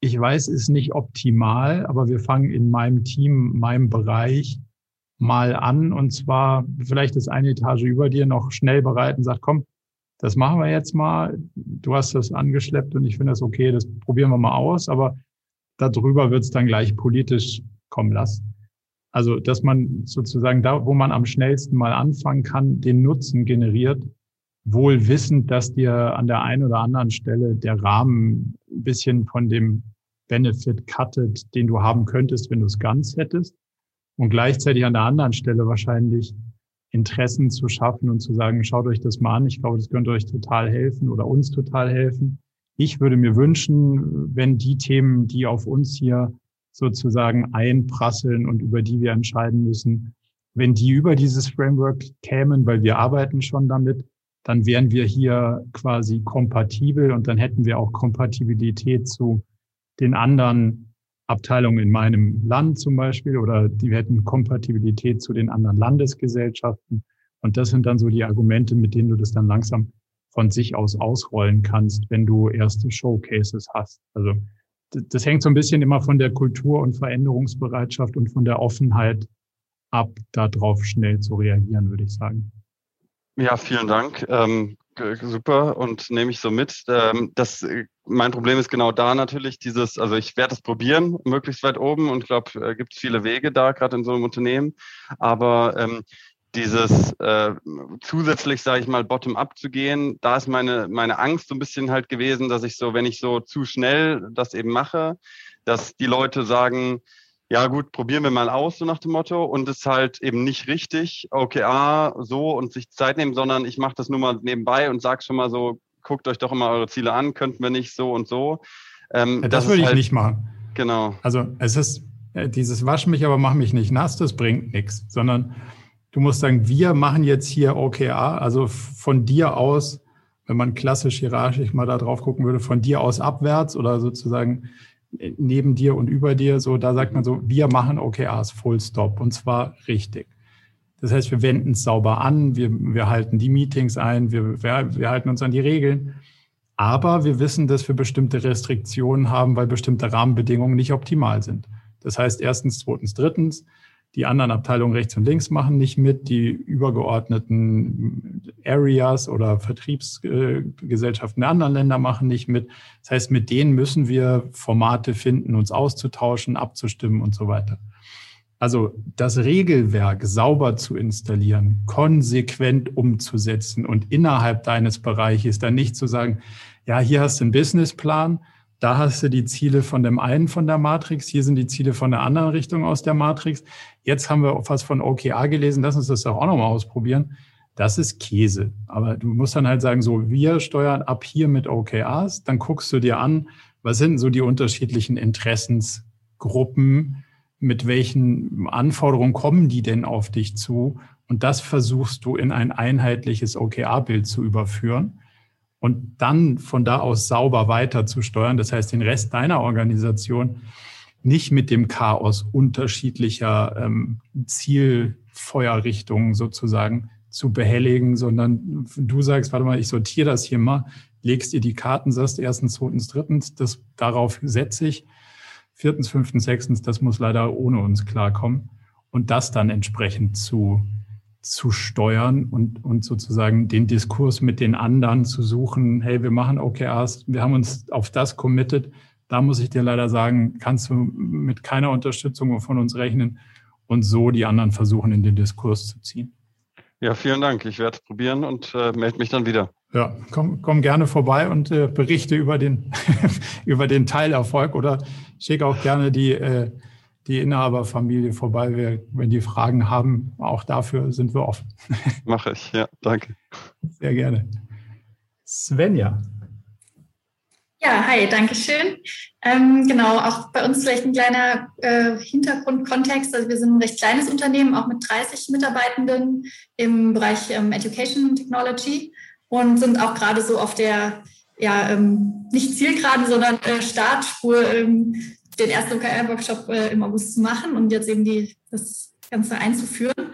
ich weiß, ist nicht optimal, aber wir fangen in meinem Team, meinem Bereich mal an und zwar vielleicht ist eine Etage über dir noch schnell bereit und sagt, komm, das machen wir jetzt mal. Du hast das angeschleppt und ich finde das okay, das probieren wir mal aus, aber darüber wird es dann gleich politisch kommen lassen. Also, dass man sozusagen da, wo man am schnellsten mal anfangen kann, den Nutzen generiert, wohl wissend, dass dir an der einen oder anderen Stelle der Rahmen ein bisschen von dem Benefit cuttet, den du haben könntest, wenn du es ganz hättest und gleichzeitig an der anderen Stelle wahrscheinlich Interessen zu schaffen und zu sagen, schaut euch das mal an, ich glaube, das könnte euch total helfen oder uns total helfen. Ich würde mir wünschen, wenn die Themen, die auf uns hier sozusagen einprasseln und über die wir entscheiden müssen, wenn die über dieses Framework kämen, weil wir arbeiten schon damit, dann wären wir hier quasi kompatibel und dann hätten wir auch Kompatibilität zu den anderen Abteilungen in meinem Land zum Beispiel oder die hätten Kompatibilität zu den anderen Landesgesellschaften. Und das sind dann so die Argumente, mit denen du das dann langsam von sich aus ausrollen kannst, wenn du erste Showcases hast. Also das hängt so ein bisschen immer von der Kultur und Veränderungsbereitschaft und von der Offenheit ab, darauf schnell zu reagieren, würde ich sagen. Ja, vielen Dank. Ähm, super und nehme ich so mit. Ähm, das, äh, mein Problem ist genau da natürlich dieses, also ich werde es probieren, möglichst weit oben und glaube, äh, gibt viele Wege da, gerade in so einem Unternehmen. Aber ähm, dieses äh, zusätzlich, sage ich mal, bottom-up zu gehen, da ist meine, meine Angst so ein bisschen halt gewesen, dass ich so, wenn ich so zu schnell das eben mache, dass die Leute sagen, ja gut, probieren wir mal aus, so nach dem Motto. Und es halt eben nicht richtig, OKR so und sich Zeit nehmen, sondern ich mache das nur mal nebenbei und sag schon mal so, guckt euch doch immer eure Ziele an, könnten wir nicht so und so. Ähm, ja, das, das würde ich halt, nicht machen. Genau. Also es ist äh, dieses Wasch mich, aber mach mich nicht nass, das bringt nichts, sondern du musst sagen, wir machen jetzt hier OKR, also von dir aus, wenn man klassisch hierarchisch mal da drauf gucken würde, von dir aus abwärts oder sozusagen neben dir und über dir, so, da sagt man so, wir machen OKRs Full Stop und zwar richtig. Das heißt, wir wenden es sauber an, wir, wir halten die Meetings ein, wir, wir, wir halten uns an die Regeln. Aber wir wissen, dass wir bestimmte Restriktionen haben, weil bestimmte Rahmenbedingungen nicht optimal sind. Das heißt, erstens, zweitens, drittens, die anderen Abteilungen rechts und links machen nicht mit. Die übergeordneten Areas oder Vertriebsgesellschaften der anderen Länder machen nicht mit. Das heißt, mit denen müssen wir Formate finden, uns auszutauschen, abzustimmen und so weiter. Also das Regelwerk sauber zu installieren, konsequent umzusetzen und innerhalb deines Bereiches dann nicht zu sagen, ja, hier hast du einen Businessplan, da hast du die Ziele von dem einen von der Matrix, hier sind die Ziele von der anderen Richtung aus der Matrix. Jetzt haben wir was von OKR gelesen, lass uns das doch auch nochmal ausprobieren. Das ist Käse. Aber du musst dann halt sagen, so, wir steuern ab hier mit OKRs, dann guckst du dir an, was sind so die unterschiedlichen Interessensgruppen, mit welchen Anforderungen kommen die denn auf dich zu? Und das versuchst du in ein einheitliches OKR-Bild zu überführen und dann von da aus sauber weiter zu steuern. Das heißt, den Rest deiner Organisation nicht mit dem Chaos unterschiedlicher ähm, Zielfeuerrichtungen sozusagen zu behelligen, sondern du sagst, warte mal, ich sortiere das hier mal, legst dir die Karten, sagst erstens, zweitens, drittens, das, darauf setze ich. Viertens, fünftens, sechstens, das muss leider ohne uns klarkommen. Und das dann entsprechend zu, zu steuern und, und sozusagen den Diskurs mit den anderen zu suchen, hey, wir machen OKRs, wir haben uns auf das committed. Da muss ich dir leider sagen, kannst du mit keiner Unterstützung von uns rechnen und so die anderen versuchen, in den Diskurs zu ziehen. Ja, vielen Dank. Ich werde es probieren und äh, melde mich dann wieder. Ja, komm, komm gerne vorbei und äh, berichte über den, über den Teilerfolg oder schicke auch gerne die, äh, die Inhaberfamilie vorbei, wir, wenn die Fragen haben. Auch dafür sind wir offen. Mache ich, ja, danke. Sehr gerne. Svenja. Ja, hi, danke schön. Ähm, genau, auch bei uns vielleicht ein kleiner äh, Hintergrundkontext. Also wir sind ein recht kleines Unternehmen, auch mit 30 Mitarbeitenden im Bereich ähm, Education Technology und sind auch gerade so auf der, ja, ähm, nicht Zielgeraden, sondern äh, Startspur, ähm, den ersten OKR-Workshop äh, im August zu machen und jetzt eben die, das Ganze einzuführen.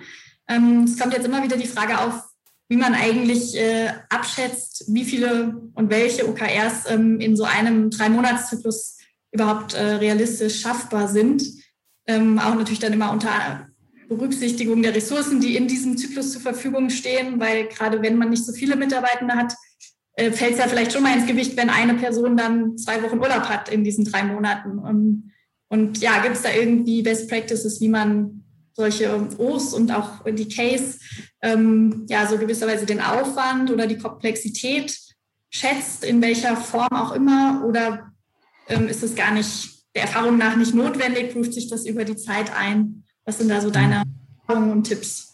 Ähm, es kommt jetzt immer wieder die Frage auf, wie man eigentlich äh, abschätzt, wie viele und welche OKRs ähm, in so einem Drei-Monats-Zyklus überhaupt äh, realistisch schaffbar sind. Ähm, auch natürlich dann immer unter Berücksichtigung der Ressourcen, die in diesem Zyklus zur Verfügung stehen, weil gerade wenn man nicht so viele Mitarbeitende hat, äh, fällt es ja vielleicht schon mal ins Gewicht, wenn eine Person dann zwei Wochen Urlaub hat in diesen drei Monaten. Und, und ja, gibt es da irgendwie Best Practices, wie man solche O's und auch die Case, ähm, ja, so gewisserweise den Aufwand oder die Komplexität schätzt, in welcher Form auch immer, oder ähm, ist es gar nicht der Erfahrung nach nicht notwendig, prüft sich das über die Zeit ein? Was sind da so deine Erfahrungen und Tipps?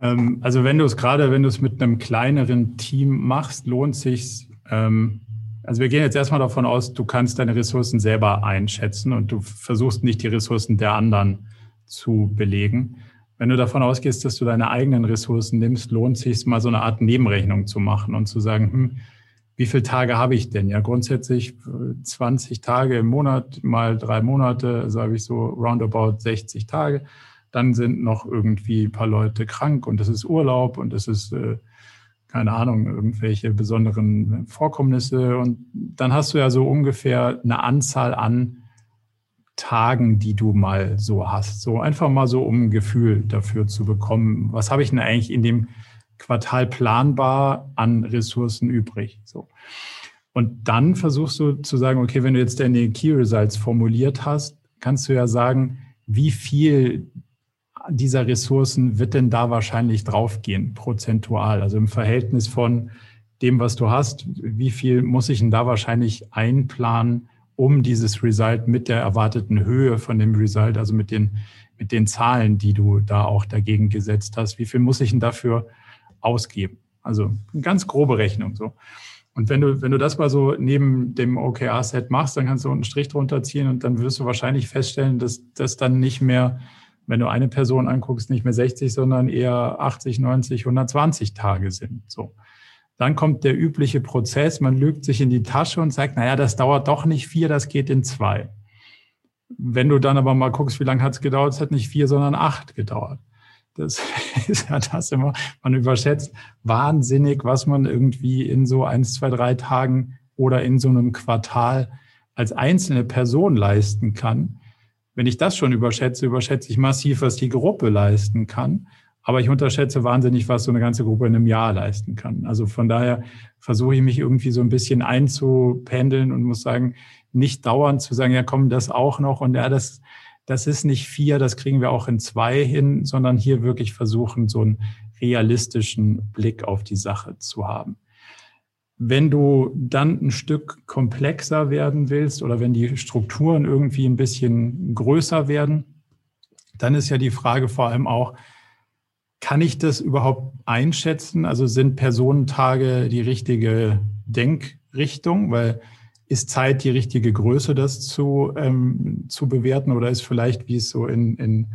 Ähm, also wenn du es gerade, wenn du es mit einem kleineren Team machst, lohnt sich ähm, also wir gehen jetzt erstmal davon aus, du kannst deine Ressourcen selber einschätzen und du versuchst nicht die Ressourcen der anderen zu belegen. Wenn du davon ausgehst, dass du deine eigenen Ressourcen nimmst, lohnt es sich mal so eine Art Nebenrechnung zu machen und zu sagen, hm, wie viele Tage habe ich denn? Ja, grundsätzlich 20 äh, Tage im Monat mal drei Monate, also habe ich so roundabout 60 Tage. Dann sind noch irgendwie ein paar Leute krank und es ist Urlaub und es ist, äh, keine Ahnung, irgendwelche besonderen Vorkommnisse. Und dann hast du ja so ungefähr eine Anzahl an Tagen, die du mal so hast. So einfach mal so, um ein Gefühl dafür zu bekommen. Was habe ich denn eigentlich in dem Quartal planbar an Ressourcen übrig? So. Und dann versuchst du zu sagen, okay, wenn du jetzt deine Key Results formuliert hast, kannst du ja sagen, wie viel dieser Ressourcen wird denn da wahrscheinlich draufgehen, prozentual? Also im Verhältnis von dem, was du hast, wie viel muss ich denn da wahrscheinlich einplanen, um dieses Result mit der erwarteten Höhe von dem Result, also mit den, mit den Zahlen, die du da auch dagegen gesetzt hast, wie viel muss ich denn dafür ausgeben? Also eine ganz grobe Rechnung so. Und wenn du, wenn du das mal so neben dem OKR-Set machst, dann kannst du einen Strich drunter ziehen und dann wirst du wahrscheinlich feststellen, dass das dann nicht mehr, wenn du eine Person anguckst, nicht mehr 60, sondern eher 80, 90, 120 Tage sind. So. Dann kommt der übliche Prozess, man lügt sich in die Tasche und sagt, naja, das dauert doch nicht vier, das geht in zwei. Wenn du dann aber mal guckst, wie lange hat es gedauert, es hat nicht vier, sondern acht gedauert. Das ist ja das immer, man überschätzt wahnsinnig, was man irgendwie in so eins, zwei, drei Tagen oder in so einem Quartal als einzelne Person leisten kann. Wenn ich das schon überschätze, überschätze ich massiv, was die Gruppe leisten kann. Aber ich unterschätze wahnsinnig, was so eine ganze Gruppe in einem Jahr leisten kann. Also von daher versuche ich mich irgendwie so ein bisschen einzupendeln und muss sagen, nicht dauernd zu sagen, ja komm, das auch noch und ja, das, das ist nicht vier, das kriegen wir auch in zwei hin, sondern hier wirklich versuchen, so einen realistischen Blick auf die Sache zu haben. Wenn du dann ein Stück komplexer werden willst oder wenn die Strukturen irgendwie ein bisschen größer werden, dann ist ja die Frage vor allem auch, kann ich das überhaupt einschätzen? Also sind Personentage die richtige Denkrichtung? Weil ist Zeit die richtige Größe, das zu, ähm, zu bewerten? Oder ist vielleicht, wie es so in, in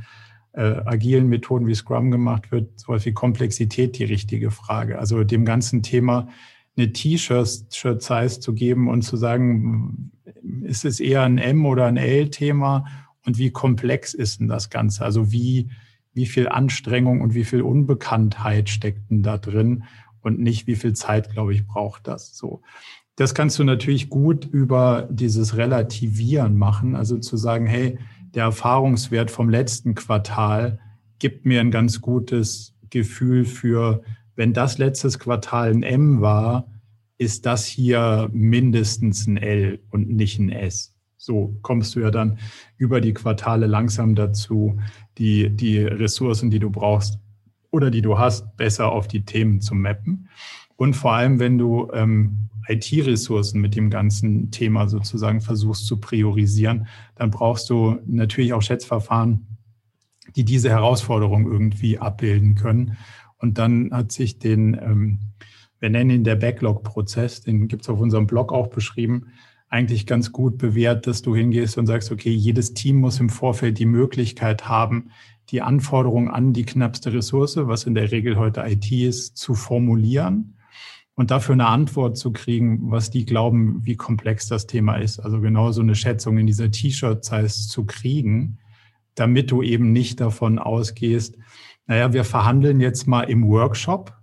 äh, agilen Methoden wie Scrum gemacht wird, sowas wie Komplexität die richtige Frage? Also dem ganzen Thema eine T-Shirt-Size zu geben und zu sagen, ist es eher ein M- oder ein L-Thema? Und wie komplex ist denn das Ganze? Also wie, wie viel Anstrengung und wie viel Unbekanntheit steckt denn da drin und nicht wie viel Zeit, glaube ich, braucht das so. Das kannst du natürlich gut über dieses Relativieren machen, also zu sagen, hey, der Erfahrungswert vom letzten Quartal gibt mir ein ganz gutes Gefühl für, wenn das letztes Quartal ein M war, ist das hier mindestens ein L und nicht ein S. So kommst du ja dann über die Quartale langsam dazu, die, die Ressourcen, die du brauchst oder die du hast, besser auf die Themen zu mappen. Und vor allem, wenn du ähm, IT-Ressourcen mit dem ganzen Thema sozusagen versuchst zu priorisieren, dann brauchst du natürlich auch Schätzverfahren, die diese Herausforderung irgendwie abbilden können. Und dann hat sich den, ähm, wir nennen ihn der Backlog-Prozess, den gibt es auf unserem Blog auch beschrieben, eigentlich ganz gut bewährt, dass du hingehst und sagst, okay, jedes Team muss im Vorfeld die Möglichkeit haben, die Anforderungen an die knappste Ressource, was in der Regel heute IT ist, zu formulieren und dafür eine Antwort zu kriegen, was die glauben, wie komplex das Thema ist. Also genau so eine Schätzung in dieser T-Shirt-Size zu kriegen, damit du eben nicht davon ausgehst, naja, wir verhandeln jetzt mal im Workshop.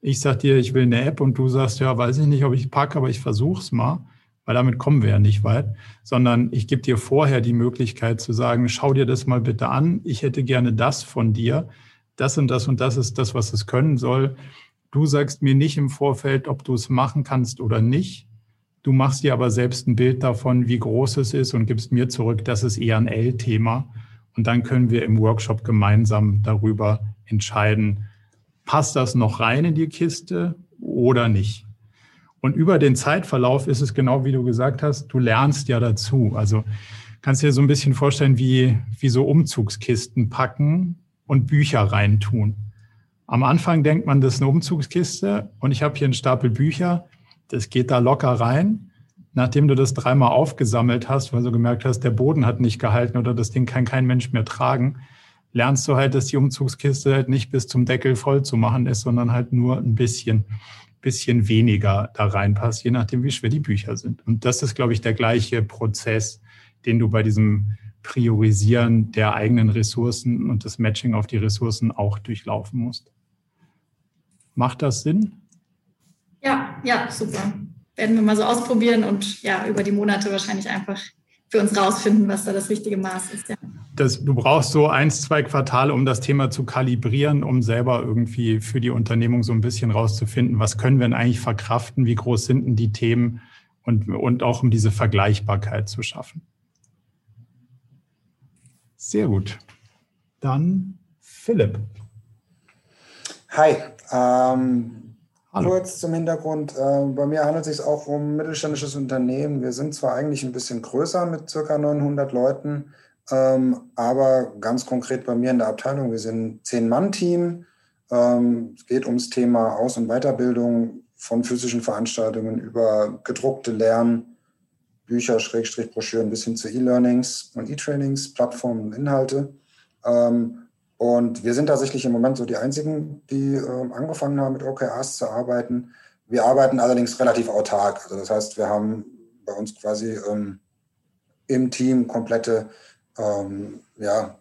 Ich sag dir, ich will eine App und du sagst, ja, weiß ich nicht, ob ich packe, aber ich versuch's mal weil damit kommen wir ja nicht weit, sondern ich gebe dir vorher die Möglichkeit zu sagen, schau dir das mal bitte an, ich hätte gerne das von dir, das und das und das ist das, was es können soll. Du sagst mir nicht im Vorfeld, ob du es machen kannst oder nicht. Du machst dir aber selbst ein Bild davon, wie groß es ist und gibst mir zurück, das ist eher ein L-Thema. Und dann können wir im Workshop gemeinsam darüber entscheiden, passt das noch rein in die Kiste oder nicht. Und über den Zeitverlauf ist es genau wie du gesagt hast, du lernst ja dazu. Also kannst dir so ein bisschen vorstellen, wie, wie so Umzugskisten packen und Bücher reintun. Am Anfang denkt man, das ist eine Umzugskiste und ich habe hier einen Stapel Bücher, das geht da locker rein. Nachdem du das dreimal aufgesammelt hast, weil du gemerkt hast, der Boden hat nicht gehalten oder das Ding kann kein Mensch mehr tragen, lernst du halt, dass die Umzugskiste halt nicht bis zum Deckel voll zu machen ist, sondern halt nur ein bisschen bisschen weniger da reinpasst, je nachdem, wie schwer die Bücher sind. Und das ist, glaube ich, der gleiche Prozess, den du bei diesem Priorisieren der eigenen Ressourcen und das Matching auf die Ressourcen auch durchlaufen musst. Macht das Sinn? Ja, ja, super. Werden wir mal so ausprobieren und ja, über die Monate wahrscheinlich einfach für uns rausfinden, was da das richtige Maß ist. Ja das, du brauchst so eins, zwei Quartale, um das Thema zu kalibrieren, um selber irgendwie für die Unternehmung so ein bisschen rauszufinden, was können wir denn eigentlich verkraften, wie groß sind denn die Themen und, und auch um diese Vergleichbarkeit zu schaffen. Sehr gut. Dann Philipp. Hi. Ähm, kurz zum Hintergrund. Äh, bei mir handelt es sich auch um mittelständisches Unternehmen. Wir sind zwar eigentlich ein bisschen größer mit circa 900 Leuten, ähm, aber ganz konkret bei mir in der Abteilung, wir sind ein Zehn-Mann-Team. Ähm, es geht ums Thema Aus- und Weiterbildung von physischen Veranstaltungen über gedruckte Lern, Bücher, Schrägstrich, Broschüren bis hin zu E-Learnings und E-Trainings, Plattformen und Inhalte. Ähm, und wir sind tatsächlich im Moment so die einzigen, die äh, angefangen haben, mit OKRs zu arbeiten. Wir arbeiten allerdings relativ autark. Also das heißt, wir haben bei uns quasi ähm, im Team komplette ähm, ja,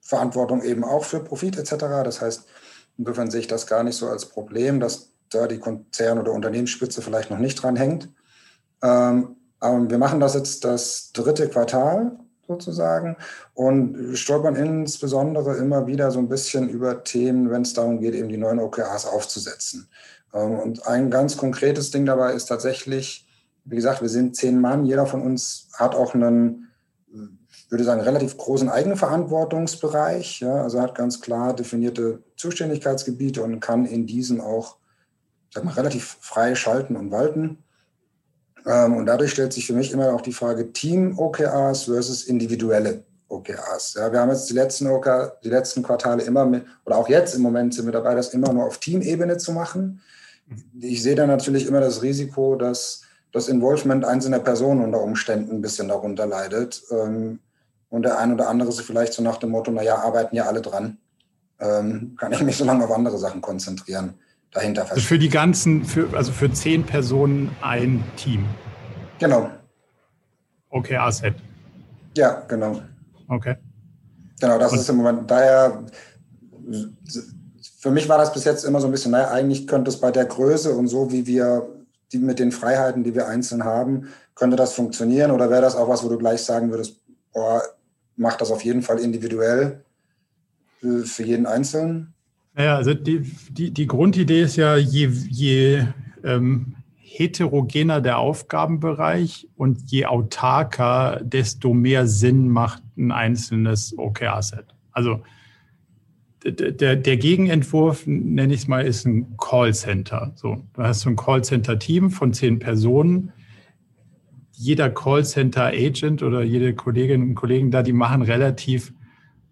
Verantwortung eben auch für Profit etc. Das heißt, insofern sehe ich das gar nicht so als Problem, dass da die Konzern- oder Unternehmensspitze vielleicht noch nicht dran hängt. Ähm, aber wir machen das jetzt das dritte Quartal sozusagen und stolpern insbesondere immer wieder so ein bisschen über Themen, wenn es darum geht, eben die neuen OKRs aufzusetzen. Ähm, und ein ganz konkretes Ding dabei ist tatsächlich, wie gesagt, wir sind zehn Mann, jeder von uns hat auch einen würde sagen, relativ großen Eigenverantwortungsbereich. Ja, also hat ganz klar definierte Zuständigkeitsgebiete und kann in diesen auch sag mal, relativ frei schalten und walten. Ähm, und dadurch stellt sich für mich immer auch die Frage Team-OKRs versus individuelle OKRs. Ja, wir haben jetzt die letzten, OK, die letzten Quartale immer mit, oder auch jetzt im Moment sind wir dabei, das immer nur auf Teamebene zu machen. Ich sehe da natürlich immer das Risiko, dass das Involvement einzelner Personen unter Umständen ein bisschen darunter leidet. Ähm, und der ein oder andere sich vielleicht so nach dem Motto, naja, arbeiten ja alle dran. Ähm, kann ich mich so lange auf andere Sachen konzentrieren. Dahinter also für die ganzen, für, also für zehn Personen ein Team. Genau. Okay, Asset. Ja, genau. Okay. Genau, das Und ist im Moment, daher, für mich war das bis jetzt immer so ein bisschen, naja, eigentlich könnte es bei der Größe und so, wie wir die, mit den Freiheiten, die wir einzeln haben, könnte das funktionieren oder wäre das auch was, wo du gleich sagen würdest, boah, mach das auf jeden Fall individuell äh, für jeden Einzelnen? Naja, also die, die, die Grundidee ist ja, je, je ähm, heterogener der Aufgabenbereich und je autarker, desto mehr Sinn macht ein einzelnes OKR-Set. Also der, der Gegenentwurf, nenne ich es mal, ist ein Callcenter. So, du hast so ein Callcenter-Team von zehn Personen. Jeder Callcenter-Agent oder jede Kollegin und Kollegen da, die machen relativ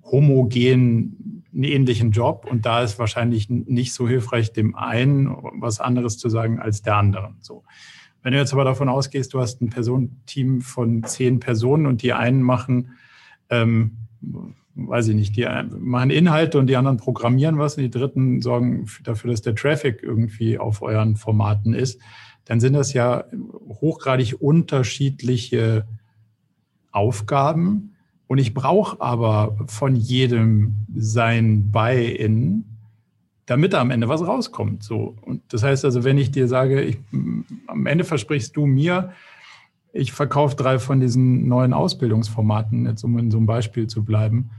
homogen einen ähnlichen Job und da ist wahrscheinlich nicht so hilfreich, dem einen was anderes zu sagen als der anderen. So. Wenn du jetzt aber davon ausgehst, du hast ein Personenteam von zehn Personen und die einen machen, ähm, weiß ich nicht, die machen Inhalte und die anderen programmieren was und die dritten sorgen dafür, dass der Traffic irgendwie auf euren Formaten ist, dann sind das ja hochgradig unterschiedliche Aufgaben und ich brauche aber von jedem sein Buy-in, damit da am Ende was rauskommt. So. Und das heißt also, wenn ich dir sage, ich, am Ende versprichst du mir, ich verkaufe drei von diesen neuen Ausbildungsformaten, jetzt um in so einem Beispiel zu bleiben,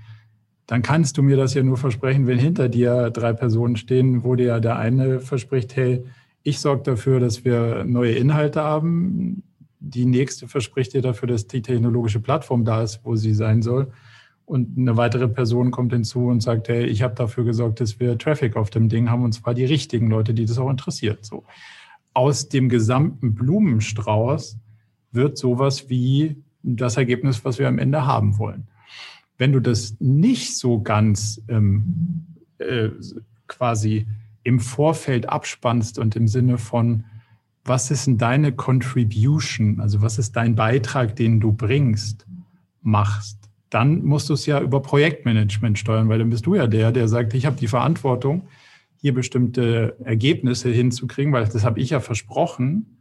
dann kannst du mir das ja nur versprechen, wenn hinter dir drei Personen stehen, wo dir der eine verspricht, hey, ich sorge dafür, dass wir neue Inhalte haben, die nächste verspricht dir dafür, dass die technologische Plattform da ist, wo sie sein soll. Und eine weitere Person kommt hinzu und sagt, hey, ich habe dafür gesorgt, dass wir Traffic auf dem Ding haben, und zwar die richtigen Leute, die das auch interessiert. So. Aus dem gesamten Blumenstrauß wird sowas wie das Ergebnis, was wir am Ende haben wollen. Wenn du das nicht so ganz ähm, äh, quasi im Vorfeld abspannst und im Sinne von, was ist denn deine Contribution, also was ist dein Beitrag, den du bringst, machst, dann musst du es ja über Projektmanagement steuern, weil dann bist du ja der, der sagt, ich habe die Verantwortung, hier bestimmte Ergebnisse hinzukriegen, weil das habe ich ja versprochen.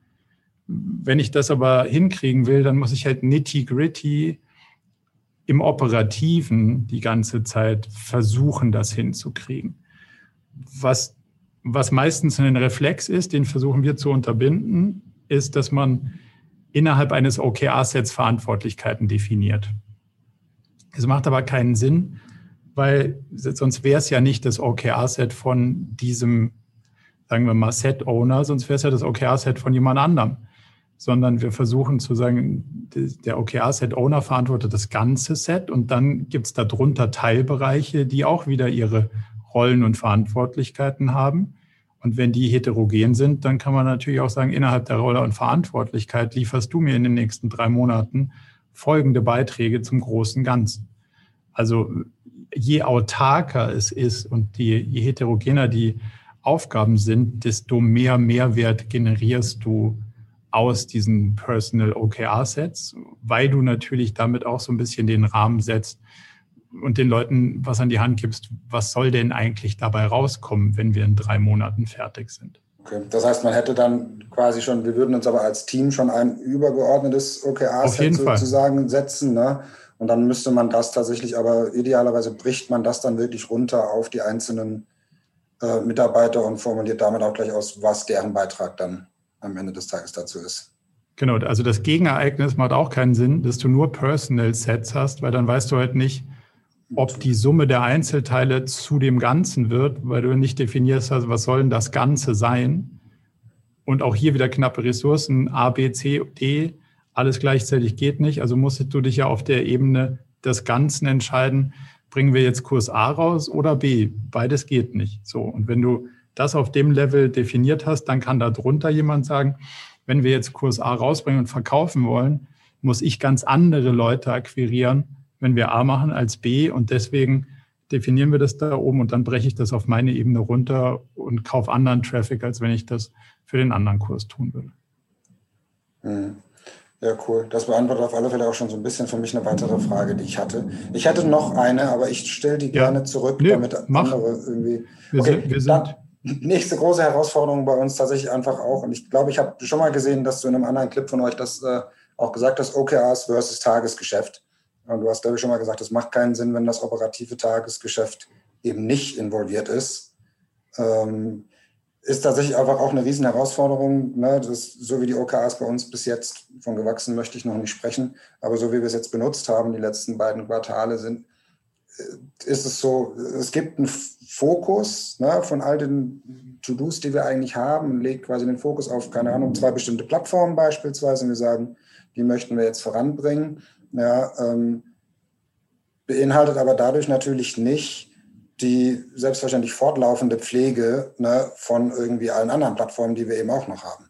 Wenn ich das aber hinkriegen will, dann muss ich halt nitty-gritty im Operativen die ganze Zeit versuchen, das hinzukriegen. Was was meistens ein Reflex ist, den versuchen wir zu unterbinden, ist, dass man innerhalb eines OKR-Sets Verantwortlichkeiten definiert. Es macht aber keinen Sinn, weil sonst wäre es ja nicht das OKR-Set von diesem, sagen wir mal, Set-Owner, sonst wäre es ja das OKR-Set von jemand anderem. Sondern wir versuchen zu sagen, der OKR-Set-Owner verantwortet das ganze Set und dann gibt es darunter Teilbereiche, die auch wieder ihre Rollen und Verantwortlichkeiten haben. Und wenn die heterogen sind, dann kann man natürlich auch sagen, innerhalb der Rolle und Verantwortlichkeit lieferst du mir in den nächsten drei Monaten folgende Beiträge zum großen Ganzen. Also je autarker es ist und die, je heterogener die Aufgaben sind, desto mehr Mehrwert generierst du aus diesen Personal OKR-Sets, weil du natürlich damit auch so ein bisschen den Rahmen setzt, und den Leuten was an die Hand gibst, was soll denn eigentlich dabei rauskommen, wenn wir in drei Monaten fertig sind. Okay. Das heißt, man hätte dann quasi schon, wir würden uns aber als Team schon ein übergeordnetes OKR-Set sozusagen Fall. setzen. Ne? Und dann müsste man das tatsächlich, aber idealerweise bricht man das dann wirklich runter auf die einzelnen äh, Mitarbeiter und formuliert damit auch gleich aus, was deren Beitrag dann am Ende des Tages dazu ist. Genau, also das Gegenereignis macht auch keinen Sinn, dass du nur Personal Sets hast, weil dann weißt du halt nicht, ob die Summe der Einzelteile zu dem Ganzen wird, weil du nicht definierst hast, was soll denn das Ganze sein. Und auch hier wieder knappe Ressourcen, A, B, C, D, alles gleichzeitig geht nicht. Also musstest du dich ja auf der Ebene des Ganzen entscheiden, bringen wir jetzt Kurs A raus oder B. Beides geht nicht. So. Und wenn du das auf dem Level definiert hast, dann kann da drunter jemand sagen, wenn wir jetzt Kurs A rausbringen und verkaufen wollen, muss ich ganz andere Leute akquirieren, wenn wir A machen als B und deswegen definieren wir das da oben und dann breche ich das auf meine Ebene runter und kaufe anderen Traffic, als wenn ich das für den anderen Kurs tun würde. Mhm. Ja, cool. Das beantwortet auf alle Fälle auch schon so ein bisschen für mich eine weitere Frage, die ich hatte. Ich hatte noch eine, aber ich stelle die ja. gerne zurück, nee, damit mach. andere irgendwie. Wir okay, sind, wir sind nächste große Herausforderung bei uns tatsächlich einfach auch, und ich glaube, ich habe schon mal gesehen, dass du in einem anderen Clip von euch das äh, auch gesagt hast, OKRs versus Tagesgeschäft. Du hast, glaube ich, schon mal gesagt, es macht keinen Sinn, wenn das operative Tagesgeschäft eben nicht involviert ist. Ähm, ist tatsächlich einfach auch eine riesen Herausforderung. Ne? Das, so wie die OKRs bei uns bis jetzt, von gewachsen möchte ich noch nicht sprechen, aber so wie wir es jetzt benutzt haben, die letzten beiden Quartale sind, äh, ist es so, es gibt einen Fokus ne, von all den To-Dos, die wir eigentlich haben, legt quasi den Fokus auf, keine Ahnung, zwei bestimmte Plattformen beispielsweise. Und wir sagen, die möchten wir jetzt voranbringen. Ja, ähm, beinhaltet aber dadurch natürlich nicht die selbstverständlich fortlaufende Pflege ne, von irgendwie allen anderen Plattformen, die wir eben auch noch haben.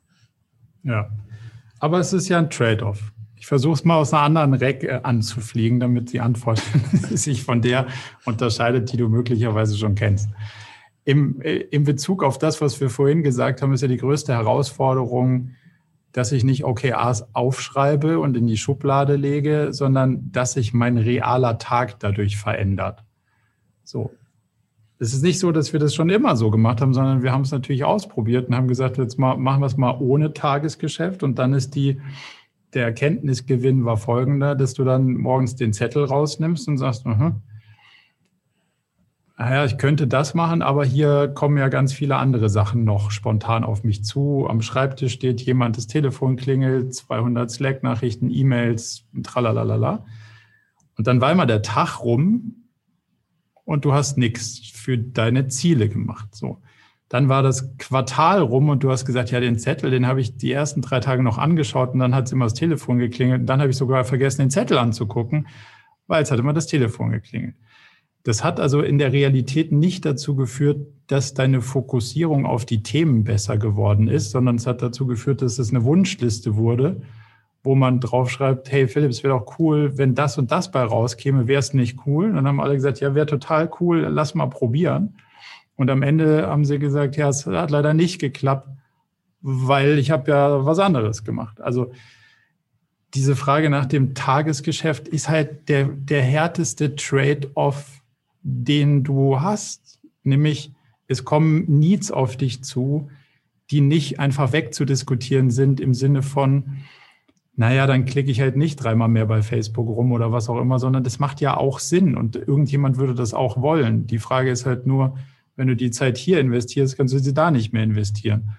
Ja, aber es ist ja ein Trade-off. Ich versuche es mal aus einer anderen Rack äh, anzufliegen, damit die Antwort sich von der unterscheidet, die du möglicherweise schon kennst. Im, äh, Im Bezug auf das, was wir vorhin gesagt haben, ist ja die größte Herausforderung, dass ich nicht OKRs aufschreibe und in die Schublade lege, sondern dass sich mein realer Tag dadurch verändert. So. Es ist nicht so, dass wir das schon immer so gemacht haben, sondern wir haben es natürlich ausprobiert und haben gesagt, jetzt mal, machen wir es mal ohne Tagesgeschäft und dann ist die, der Erkenntnisgewinn war folgender, dass du dann morgens den Zettel rausnimmst und sagst, uh -huh, naja, ich könnte das machen, aber hier kommen ja ganz viele andere Sachen noch spontan auf mich zu. Am Schreibtisch steht jemand, das Telefon klingelt, 200 Slack-Nachrichten, E-Mails, tralalala. Und dann war immer der Tag rum und du hast nichts für deine Ziele gemacht. So. Dann war das Quartal rum und du hast gesagt, ja, den Zettel, den habe ich die ersten drei Tage noch angeschaut und dann hat es immer das Telefon geklingelt. Und dann habe ich sogar vergessen, den Zettel anzugucken, weil es hat immer das Telefon geklingelt. Das hat also in der Realität nicht dazu geführt, dass deine Fokussierung auf die Themen besser geworden ist, sondern es hat dazu geführt, dass es eine Wunschliste wurde, wo man draufschreibt, hey Philipp, es wäre doch cool, wenn das und das bei rauskäme, wäre es nicht cool? Und dann haben alle gesagt, ja, wäre total cool, lass mal probieren. Und am Ende haben sie gesagt, ja, es hat leider nicht geklappt, weil ich habe ja was anderes gemacht. Also diese Frage nach dem Tagesgeschäft ist halt der, der härteste Trade-off den du hast, nämlich es kommen Needs auf dich zu, die nicht einfach wegzudiskutieren sind im Sinne von, naja, dann klicke ich halt nicht dreimal mehr bei Facebook rum oder was auch immer, sondern das macht ja auch Sinn und irgendjemand würde das auch wollen. Die Frage ist halt nur, wenn du die Zeit hier investierst, kannst du sie da nicht mehr investieren.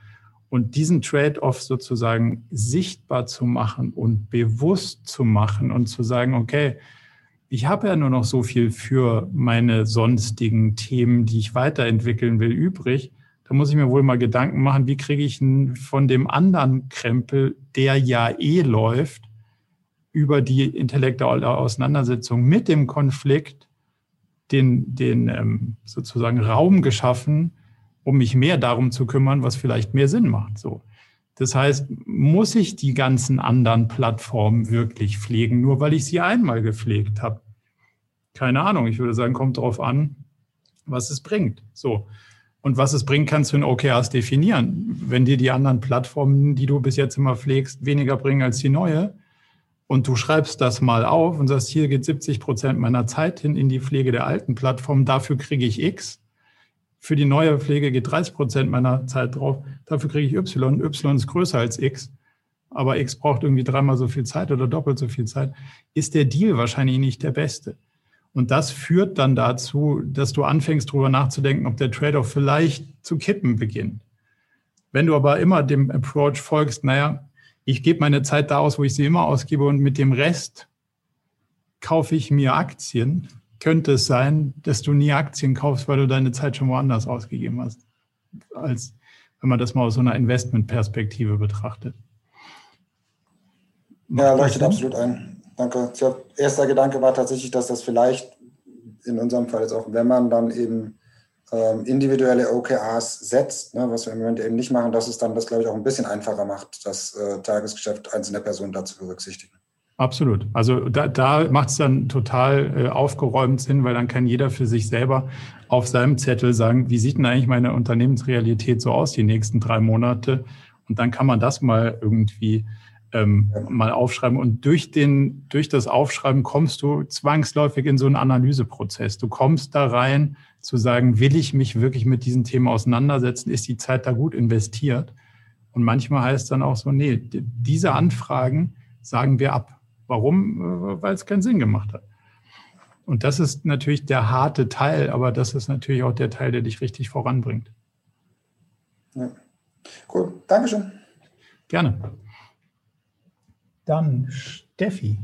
Und diesen Trade-off sozusagen sichtbar zu machen und bewusst zu machen und zu sagen, okay, ich habe ja nur noch so viel für meine sonstigen Themen, die ich weiterentwickeln will, übrig. Da muss ich mir wohl mal Gedanken machen, wie kriege ich von dem anderen Krempel, der ja eh läuft, über die intellektuelle Auseinandersetzung mit dem Konflikt den, den ähm, sozusagen Raum geschaffen, um mich mehr darum zu kümmern, was vielleicht mehr Sinn macht. So. Das heißt, muss ich die ganzen anderen Plattformen wirklich pflegen, nur weil ich sie einmal gepflegt habe? Keine Ahnung. Ich würde sagen, kommt darauf an, was es bringt. So. Und was es bringt, kannst du in OKRs definieren. Wenn dir die anderen Plattformen, die du bis jetzt immer pflegst, weniger bringen als die neue, und du schreibst das mal auf und sagst, hier geht 70 Prozent meiner Zeit hin in die Pflege der alten Plattform, dafür kriege ich X, für die neue Pflege geht 30 Prozent meiner Zeit drauf. Dafür kriege ich Y. Y ist größer als X. Aber X braucht irgendwie dreimal so viel Zeit oder doppelt so viel Zeit. Ist der Deal wahrscheinlich nicht der beste. Und das führt dann dazu, dass du anfängst, darüber nachzudenken, ob der Trade-off vielleicht zu kippen beginnt. Wenn du aber immer dem Approach folgst, naja, ich gebe meine Zeit da aus, wo ich sie immer ausgebe und mit dem Rest kaufe ich mir Aktien, könnte es sein, dass du nie Aktien kaufst, weil du deine Zeit schon woanders ausgegeben hast, als wenn man das mal aus so einer Investmentperspektive betrachtet. Ja, leuchtet absolut ein. Danke. Tja, erster Gedanke war tatsächlich, dass das vielleicht in unserem Fall jetzt auch, wenn man dann eben ähm, individuelle OKRs setzt, ne, was wir im Moment eben nicht machen, dass es dann das, glaube ich, auch ein bisschen einfacher macht, das äh, Tagesgeschäft einzelner Personen dazu berücksichtigen. Absolut. Also da, da macht es dann total äh, aufgeräumt Sinn, weil dann kann jeder für sich selber auf seinem Zettel sagen, wie sieht denn eigentlich meine Unternehmensrealität so aus die nächsten drei Monate? Und dann kann man das mal irgendwie ähm, mal aufschreiben. Und durch, den, durch das Aufschreiben kommst du zwangsläufig in so einen Analyseprozess. Du kommst da rein zu sagen, will ich mich wirklich mit diesen Themen auseinandersetzen? Ist die Zeit da gut investiert? Und manchmal heißt dann auch so, nee, diese Anfragen sagen wir ab. Warum? Äh, weil es keinen Sinn gemacht hat. Und das ist natürlich der harte Teil, aber das ist natürlich auch der Teil, der dich richtig voranbringt. Ja. Cool, Dankeschön. Gerne. Dann Steffi.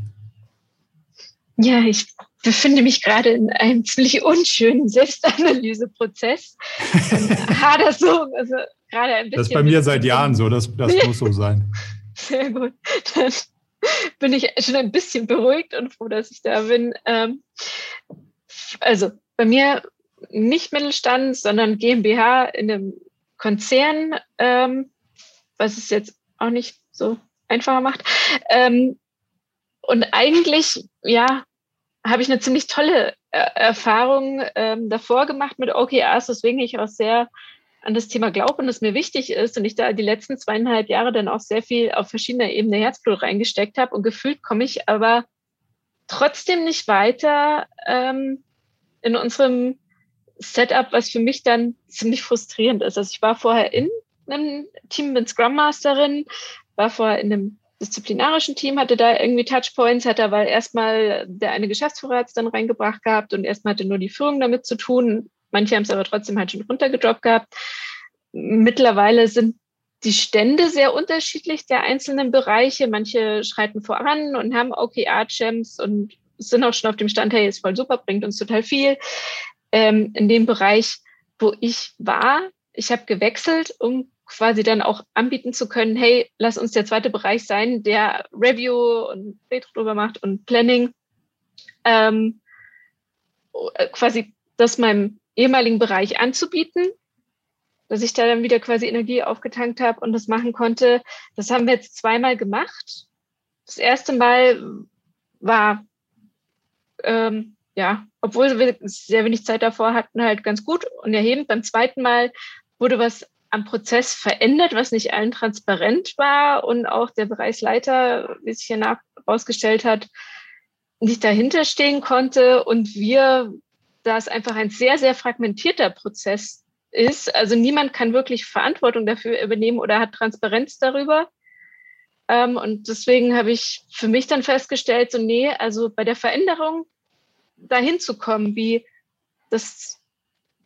Ja, ich befinde mich gerade in einem ziemlich unschönen Selbstanalyseprozess. Hader so, also gerade ein bisschen. Das ist bei mir seit Jahren so, das, das muss so sein. Sehr gut. Dann bin ich schon ein bisschen beruhigt und froh, dass ich da bin. Ähm, also bei mir nicht Mittelstand, sondern GmbH in einem Konzern, ähm, was es jetzt auch nicht so einfacher macht. Ähm, und eigentlich, ja, habe ich eine ziemlich tolle äh, Erfahrung ähm, davor gemacht mit OKRs, deswegen ich auch sehr an das Thema glaube und es mir wichtig ist und ich da die letzten zweieinhalb Jahre dann auch sehr viel auf verschiedener Ebene Herzblut reingesteckt habe und gefühlt komme ich aber trotzdem nicht weiter ähm, in unserem Setup, was für mich dann ziemlich frustrierend ist. Also ich war vorher in einem Team mit Scrum Masterin, war vorher in einem disziplinarischen Team, hatte da irgendwie Touchpoints, hatte aber erstmal der eine Geschäftsführer hat es dann reingebracht gehabt und erstmal hatte nur die Führung damit zu tun. Manche haben es aber trotzdem halt schon runtergedroppt gehabt. Mittlerweile sind die Stände sehr unterschiedlich der einzelnen Bereiche. Manche schreiten voran und haben OKR-Champs und sind auch schon auf dem Stand, hey, ist voll super, bringt uns total viel. Ähm, in dem Bereich, wo ich war, ich habe gewechselt, um quasi dann auch anbieten zu können, hey, lass uns der zweite Bereich sein, der Review und Retro drüber macht und Planning. Ähm, quasi das meinem ehemaligen Bereich anzubieten, dass ich da dann wieder quasi Energie aufgetankt habe und das machen konnte. Das haben wir jetzt zweimal gemacht. Das erste Mal war, ähm, ja, obwohl wir sehr wenig Zeit davor hatten, halt ganz gut und erhebend. Beim zweiten Mal wurde was am Prozess verändert, was nicht allen transparent war und auch der Bereichsleiter, wie sich hier herausgestellt hat, nicht dahinter stehen konnte und wir da es einfach ein sehr, sehr fragmentierter Prozess ist. Also niemand kann wirklich Verantwortung dafür übernehmen oder hat Transparenz darüber. Ähm, und deswegen habe ich für mich dann festgestellt, so nee, also bei der Veränderung dahin zu kommen, wie das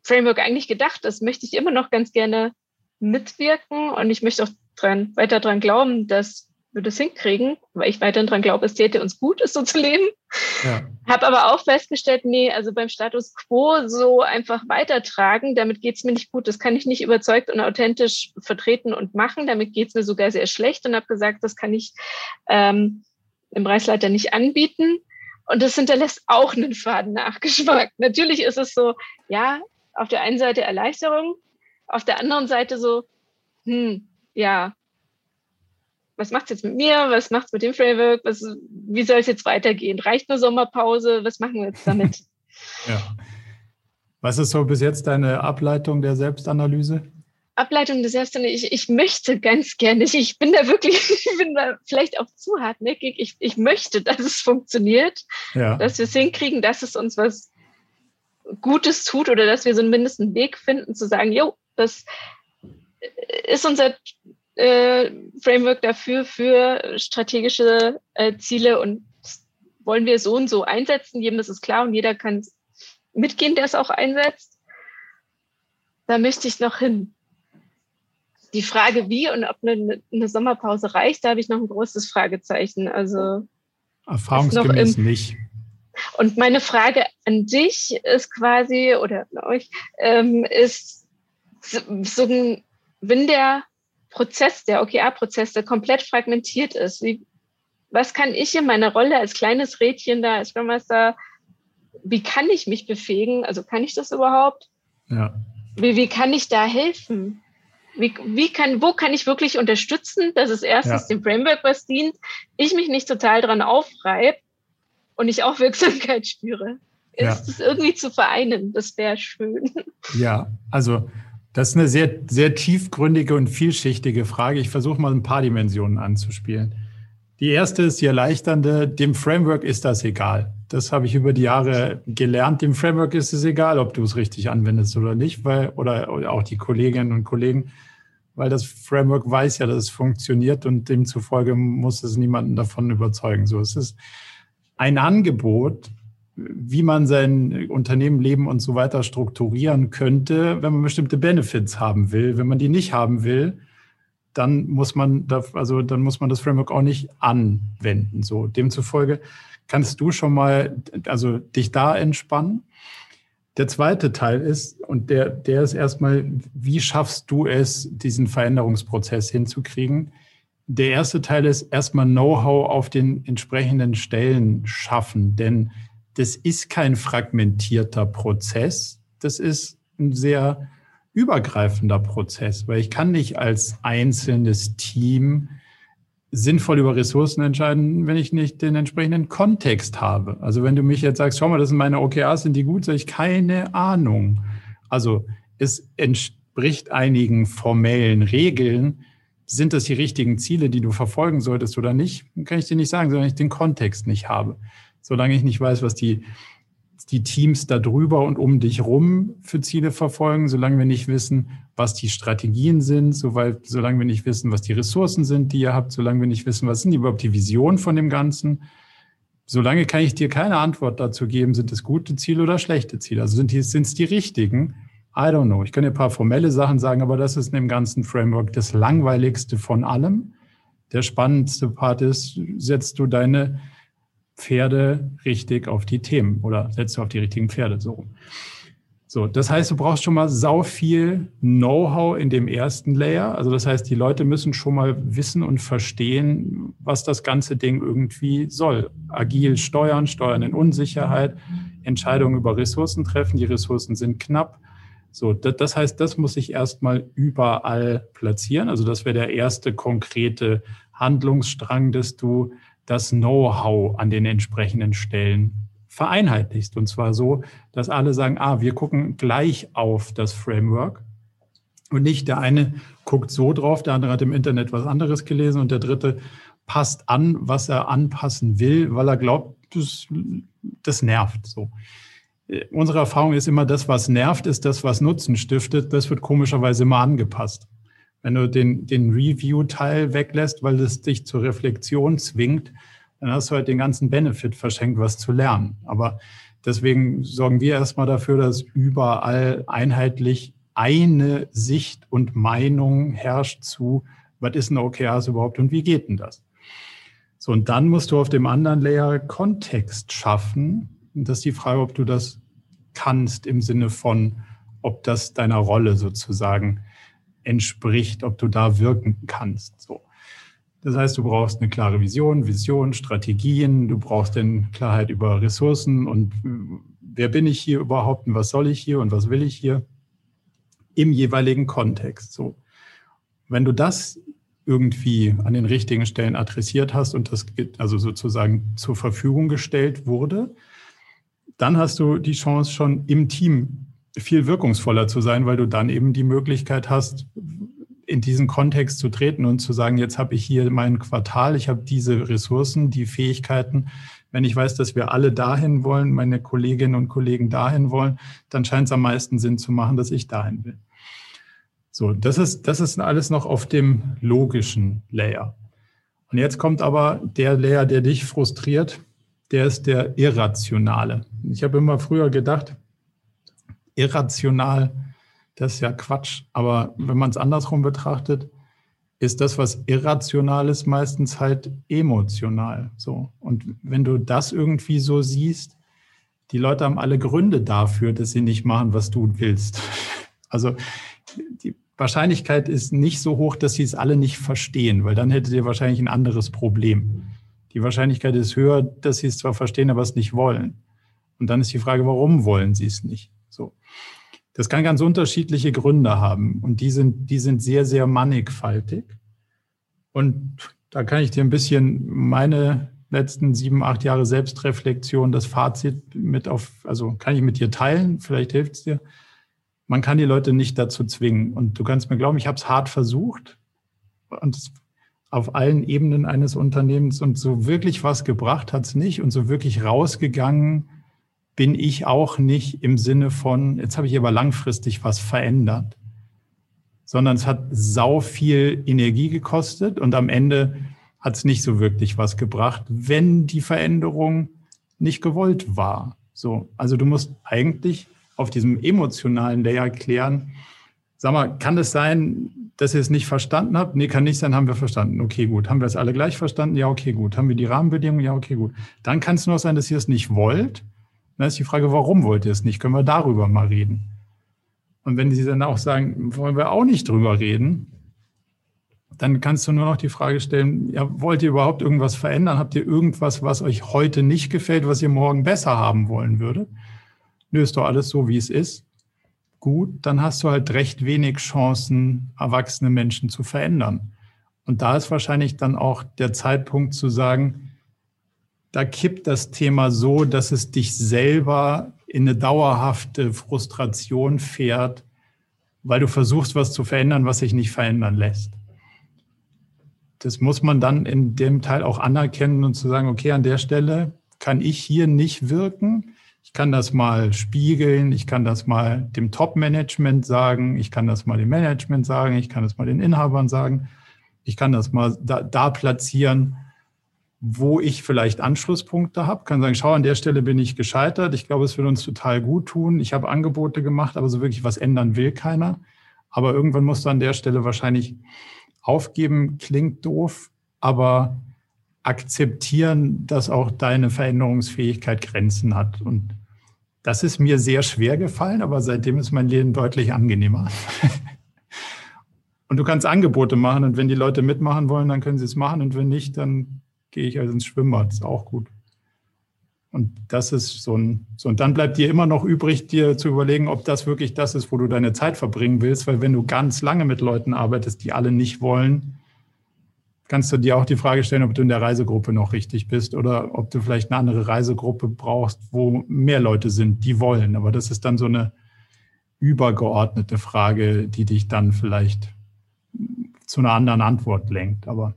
Framework eigentlich gedacht ist, möchte ich immer noch ganz gerne mitwirken und ich möchte auch dran, weiter daran glauben, dass wir das hinkriegen, weil ich weiterhin daran glaube, es täte uns gut, es so zu leben. Ja. Habe aber auch festgestellt, nee, also beim Status quo so einfach weitertragen, damit geht's mir nicht gut. Das kann ich nicht überzeugt und authentisch vertreten und machen. Damit geht's mir sogar sehr schlecht und habe gesagt, das kann ich ähm, im Preisleiter nicht anbieten. Und das hinterlässt auch einen faden Nachgeschmack. Natürlich ist es so, ja, auf der einen Seite Erleichterung, auf der anderen Seite so, hm, ja, was macht's jetzt mit mir? Was macht's mit dem Framework? Was, wie soll es jetzt weitergehen? Reicht eine Sommerpause? Was machen wir jetzt damit? ja. Was ist so bis jetzt deine Ableitung der Selbstanalyse? Ableitung der Selbstanalyse, ich, ich möchte ganz gerne, ich, ich bin da wirklich, ich bin da vielleicht auch zu hartnäckig, ich, ich möchte, dass es funktioniert, ja. dass wir es hinkriegen, dass es uns was Gutes tut oder dass wir so einen mindesten Weg finden, zu sagen, jo, das ist unser äh, Framework dafür für strategische äh, Ziele und wollen wir so und so einsetzen. Jedem ist es klar und jeder kann mitgehen, der es auch einsetzt. Da möchte ich noch hin. Die Frage, wie und ob eine, eine Sommerpause reicht, da habe ich noch ein großes Fragezeichen. Also erfahrungsgemäß nicht. Und meine Frage an dich ist quasi, oder an euch, ähm, ist so, so wenn der Prozess, der OKR-Prozess, der komplett fragmentiert ist. Wie, was kann ich in meiner Rolle als kleines Rädchen da, als Scrum Master, wie kann ich mich befähigen? Also kann ich das überhaupt? Ja. Wie, wie kann ich da helfen? Wie, wie kann, wo kann ich wirklich unterstützen, dass es erstens ja. dem Framework was dient, ich mich nicht total dran aufreibe und ich auch Wirksamkeit spüre? Ja. Ist es irgendwie zu vereinen? Das wäre schön. Ja, also das ist eine sehr, sehr tiefgründige und vielschichtige Frage. Ich versuche mal ein paar Dimensionen anzuspielen. Die erste ist die erleichternde. Dem Framework ist das egal. Das habe ich über die Jahre gelernt. Dem Framework ist es egal, ob du es richtig anwendest oder nicht, weil, oder, oder auch die Kolleginnen und Kollegen, weil das Framework weiß ja, dass es funktioniert und demzufolge muss es niemanden davon überzeugen. So, es ist ein Angebot, wie man sein Unternehmen, Leben und so weiter strukturieren könnte, wenn man bestimmte Benefits haben will. Wenn man die nicht haben will, dann muss man, das, also dann muss man das Framework auch nicht anwenden. So demzufolge kannst du schon mal, also dich da entspannen. Der zweite Teil ist, und der, der ist erstmal, wie schaffst du es, diesen Veränderungsprozess hinzukriegen? Der erste Teil ist erstmal Know-how auf den entsprechenden Stellen schaffen, denn das ist kein fragmentierter Prozess, das ist ein sehr übergreifender Prozess, weil ich kann nicht als einzelnes Team sinnvoll über Ressourcen entscheiden, wenn ich nicht den entsprechenden Kontext habe. Also wenn du mich jetzt sagst, schau mal, das sind meine OKRs, sind die gut, sage ich keine Ahnung. Also es entspricht einigen formellen Regeln. Sind das die richtigen Ziele, die du verfolgen solltest oder nicht? Kann ich dir nicht sagen, solange ich den Kontext nicht habe solange ich nicht weiß, was die, die Teams da drüber und um dich rum für Ziele verfolgen, solange wir nicht wissen, was die Strategien sind, soweit, solange wir nicht wissen, was die Ressourcen sind, die ihr habt, solange wir nicht wissen, was sind überhaupt die Visionen von dem Ganzen, solange kann ich dir keine Antwort dazu geben, sind es gute Ziele oder schlechte Ziele. Also sind es die richtigen? I don't know. Ich kann dir ein paar formelle Sachen sagen, aber das ist in dem ganzen Framework das langweiligste von allem. Der spannendste Part ist, setzt du deine Pferde richtig auf die Themen oder setzt du auf die richtigen Pferde so. So, das heißt, du brauchst schon mal sau viel Know-how in dem ersten Layer. Also das heißt, die Leute müssen schon mal wissen und verstehen, was das ganze Ding irgendwie soll. Agil steuern, steuern in Unsicherheit, Entscheidungen über Ressourcen treffen. Die Ressourcen sind knapp. So, das heißt, das muss ich erstmal überall platzieren. Also das wäre der erste konkrete Handlungsstrang, dass du das Know-how an den entsprechenden Stellen vereinheitlichst. Und zwar so, dass alle sagen, ah, wir gucken gleich auf das Framework. Und nicht der eine guckt so drauf, der andere hat im Internet was anderes gelesen und der dritte passt an, was er anpassen will, weil er glaubt, das, das nervt so. Unsere Erfahrung ist immer, das, was nervt, ist das, was Nutzen stiftet. Das wird komischerweise immer angepasst. Wenn du den, den Review-Teil weglässt, weil es dich zur Reflexion zwingt, dann hast du halt den ganzen Benefit verschenkt, was zu lernen. Aber deswegen sorgen wir erstmal dafür, dass überall einheitlich eine Sicht und Meinung herrscht zu, was ist ein OKRs überhaupt und wie geht denn das? So, und dann musst du auf dem anderen Layer Kontext schaffen. Und das ist die Frage, ob du das kannst im Sinne von, ob das deiner Rolle sozusagen entspricht, ob du da wirken kannst. So. Das heißt, du brauchst eine klare Vision, Vision, Strategien, du brauchst dann Klarheit über Ressourcen und wer bin ich hier überhaupt und was soll ich hier und was will ich hier im jeweiligen Kontext. So. Wenn du das irgendwie an den richtigen Stellen adressiert hast und das also sozusagen zur Verfügung gestellt wurde, dann hast du die Chance schon im Team viel wirkungsvoller zu sein, weil du dann eben die Möglichkeit hast, in diesen Kontext zu treten und zu sagen, jetzt habe ich hier mein Quartal, ich habe diese Ressourcen, die Fähigkeiten. Wenn ich weiß, dass wir alle dahin wollen, meine Kolleginnen und Kollegen dahin wollen, dann scheint es am meisten Sinn zu machen, dass ich dahin will. So, das ist, das ist alles noch auf dem logischen Layer. Und jetzt kommt aber der Layer, der dich frustriert, der ist der irrationale. Ich habe immer früher gedacht, irrational, das ist ja Quatsch. Aber wenn man es andersrum betrachtet, ist das, was irrational ist, meistens halt emotional. So. Und wenn du das irgendwie so siehst, die Leute haben alle Gründe dafür, dass sie nicht machen, was du willst. Also die Wahrscheinlichkeit ist nicht so hoch, dass sie es alle nicht verstehen, weil dann hättet ihr wahrscheinlich ein anderes Problem. Die Wahrscheinlichkeit ist höher, dass sie es zwar verstehen, aber es nicht wollen. Und dann ist die Frage, warum wollen sie es nicht? So. Das kann ganz unterschiedliche Gründe haben und die sind, die sind sehr, sehr mannigfaltig. Und da kann ich dir ein bisschen meine letzten sieben, acht Jahre Selbstreflexion, das Fazit mit auf, also kann ich mit dir teilen, vielleicht hilft es dir. Man kann die Leute nicht dazu zwingen. Und du kannst mir glauben, ich habe es hart versucht und auf allen Ebenen eines Unternehmens und so wirklich was gebracht hat es nicht und so wirklich rausgegangen bin ich auch nicht im Sinne von, jetzt habe ich aber langfristig was verändert, sondern es hat sau viel Energie gekostet und am Ende hat es nicht so wirklich was gebracht, wenn die Veränderung nicht gewollt war. So, also du musst eigentlich auf diesem emotionalen Layer klären, sag mal, kann es sein, dass ihr es nicht verstanden habt? Nee, kann nicht sein, haben wir verstanden. Okay, gut. Haben wir es alle gleich verstanden? Ja, okay, gut. Haben wir die Rahmenbedingungen? Ja, okay, gut. Dann kann es nur sein, dass ihr es nicht wollt. Dann ist die Frage, warum wollt ihr es nicht? Können wir darüber mal reden? Und wenn sie dann auch sagen, wollen wir auch nicht drüber reden, dann kannst du nur noch die Frage stellen, ja, wollt ihr überhaupt irgendwas verändern? Habt ihr irgendwas, was euch heute nicht gefällt, was ihr morgen besser haben wollen würdet? Nö, ist doch alles so, wie es ist. Gut, dann hast du halt recht wenig Chancen, erwachsene Menschen zu verändern. Und da ist wahrscheinlich dann auch der Zeitpunkt zu sagen, da kippt das Thema so, dass es dich selber in eine dauerhafte Frustration fährt, weil du versuchst, was zu verändern, was sich nicht verändern lässt das muss man dann in dem Teil auch anerkennen und zu sagen, okay, an der Stelle kann ich hier nicht wirken. Ich kann das mal spiegeln, ich kann das mal dem Top-Management sagen, ich kann das mal dem Management sagen, ich kann das mal den Inhabern sagen, ich kann das mal da, da platzieren, wo ich vielleicht Anschlusspunkte habe, kann sagen, schau, an der Stelle bin ich gescheitert, ich glaube, es würde uns total gut tun, ich habe Angebote gemacht, aber so wirklich was ändern will keiner. Aber irgendwann musst du an der Stelle wahrscheinlich Aufgeben klingt doof, aber akzeptieren, dass auch deine Veränderungsfähigkeit Grenzen hat. Und das ist mir sehr schwer gefallen, aber seitdem ist mein Leben deutlich angenehmer. und du kannst Angebote machen und wenn die Leute mitmachen wollen, dann können sie es machen und wenn nicht, dann gehe ich also ins Schwimmbad. Ist auch gut. Und das ist so ein, so, und dann bleibt dir immer noch übrig, dir zu überlegen, ob das wirklich das ist, wo du deine Zeit verbringen willst, weil wenn du ganz lange mit Leuten arbeitest, die alle nicht wollen, kannst du dir auch die Frage stellen, ob du in der Reisegruppe noch richtig bist oder ob du vielleicht eine andere Reisegruppe brauchst, wo mehr Leute sind, die wollen. Aber das ist dann so eine übergeordnete Frage, die dich dann vielleicht zu einer anderen Antwort lenkt. Aber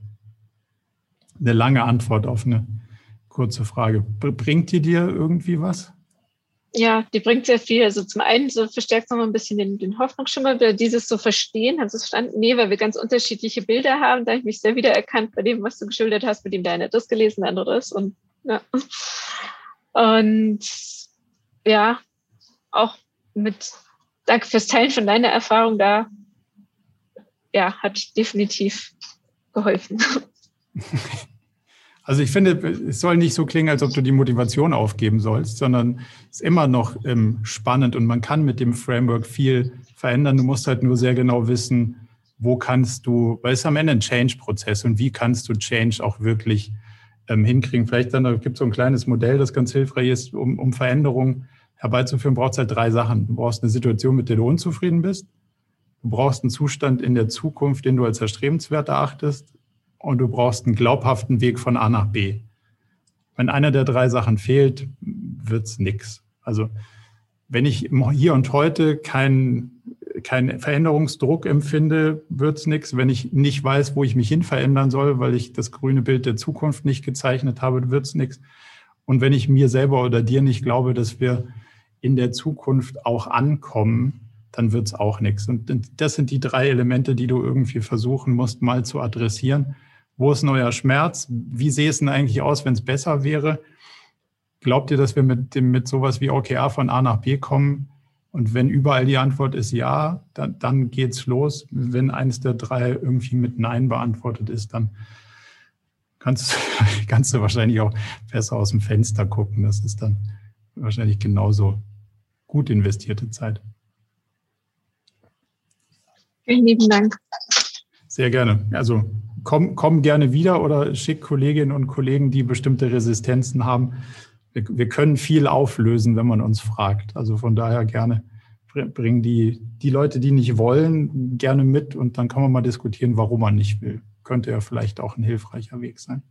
eine lange Antwort auf eine kurze Frage. Bringt die dir irgendwie was? Ja, die bringt sehr viel. Also zum einen so verstärkt nochmal ein bisschen den, den Hoffnungsschimmer, dieses so verstehen. Hast du es verstanden? Nee, weil wir ganz unterschiedliche Bilder haben. Da habe ich mich sehr wiedererkannt bei dem, was du geschildert hast, mit dem der eine das gelesen, der andere das. Und ja. Und ja, auch mit Danke fürs Teilen von deiner Erfahrung da. Ja, hat definitiv geholfen. Also ich finde, es soll nicht so klingen, als ob du die Motivation aufgeben sollst, sondern es ist immer noch ähm, spannend und man kann mit dem Framework viel verändern. Du musst halt nur sehr genau wissen, wo kannst du, weil es am Ende ein Change-Prozess und wie kannst du Change auch wirklich ähm, hinkriegen. Vielleicht dann gibt es so ein kleines Modell, das ganz hilfreich ist, um, um Veränderungen herbeizuführen, brauchst halt drei Sachen. Du brauchst eine Situation, mit der du unzufrieden bist. Du brauchst einen Zustand in der Zukunft, den du als erstrebenswert erachtest und du brauchst einen glaubhaften Weg von A nach B. Wenn einer der drei Sachen fehlt, wird's nix. Also wenn ich hier und heute keinen kein Veränderungsdruck empfinde, wird's nix. Wenn ich nicht weiß, wo ich mich hin verändern soll, weil ich das grüne Bild der Zukunft nicht gezeichnet habe, wird's nix. Und wenn ich mir selber oder dir nicht glaube, dass wir in der Zukunft auch ankommen, dann wird's auch nichts. Und das sind die drei Elemente, die du irgendwie versuchen musst, mal zu adressieren. Wo ist neuer Schmerz? Wie sähe es denn eigentlich aus, wenn es besser wäre? Glaubt ihr, dass wir mit, dem, mit sowas wie OKR von A nach B kommen? Und wenn überall die Antwort ist ja, dann, dann geht's los. Wenn eines der drei irgendwie mit Nein beantwortet ist, dann kannst, kannst du wahrscheinlich auch besser aus dem Fenster gucken. Das ist dann wahrscheinlich genauso gut investierte Zeit. Vielen lieben Dank. Sehr gerne. Also komm, komm gerne wieder oder schick Kolleginnen und Kollegen, die bestimmte Resistenzen haben. Wir, wir können viel auflösen, wenn man uns fragt. Also von daher gerne bringen die, die Leute, die nicht wollen, gerne mit und dann kann man mal diskutieren, warum man nicht will. Könnte ja vielleicht auch ein hilfreicher Weg sein.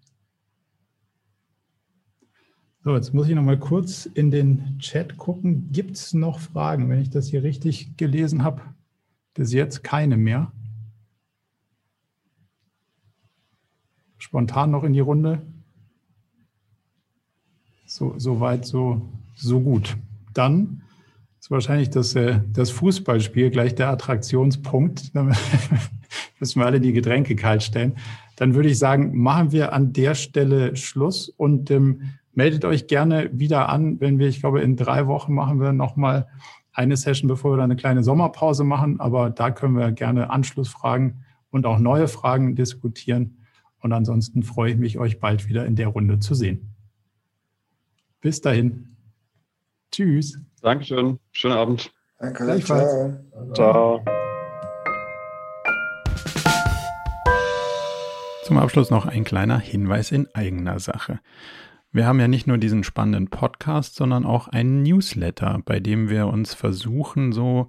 So, jetzt muss ich noch mal kurz in den Chat gucken. Gibt es noch Fragen, wenn ich das hier richtig gelesen habe? Bis jetzt keine mehr. Spontan noch in die Runde. So, so weit, so, so gut. Dann ist wahrscheinlich das, äh, das Fußballspiel gleich der Attraktionspunkt. Da müssen wir alle die Getränke kalt stellen. Dann würde ich sagen, machen wir an der Stelle Schluss und ähm, meldet euch gerne wieder an, wenn wir, ich glaube, in drei Wochen machen wir nochmal eine Session, bevor wir dann eine kleine Sommerpause machen. Aber da können wir gerne Anschlussfragen und auch neue Fragen diskutieren. Und ansonsten freue ich mich, euch bald wieder in der Runde zu sehen. Bis dahin. Tschüss. Dankeschön. Schönen Abend. Danke. Ciao. Ciao. Zum Abschluss noch ein kleiner Hinweis in eigener Sache. Wir haben ja nicht nur diesen spannenden Podcast, sondern auch einen Newsletter, bei dem wir uns versuchen, so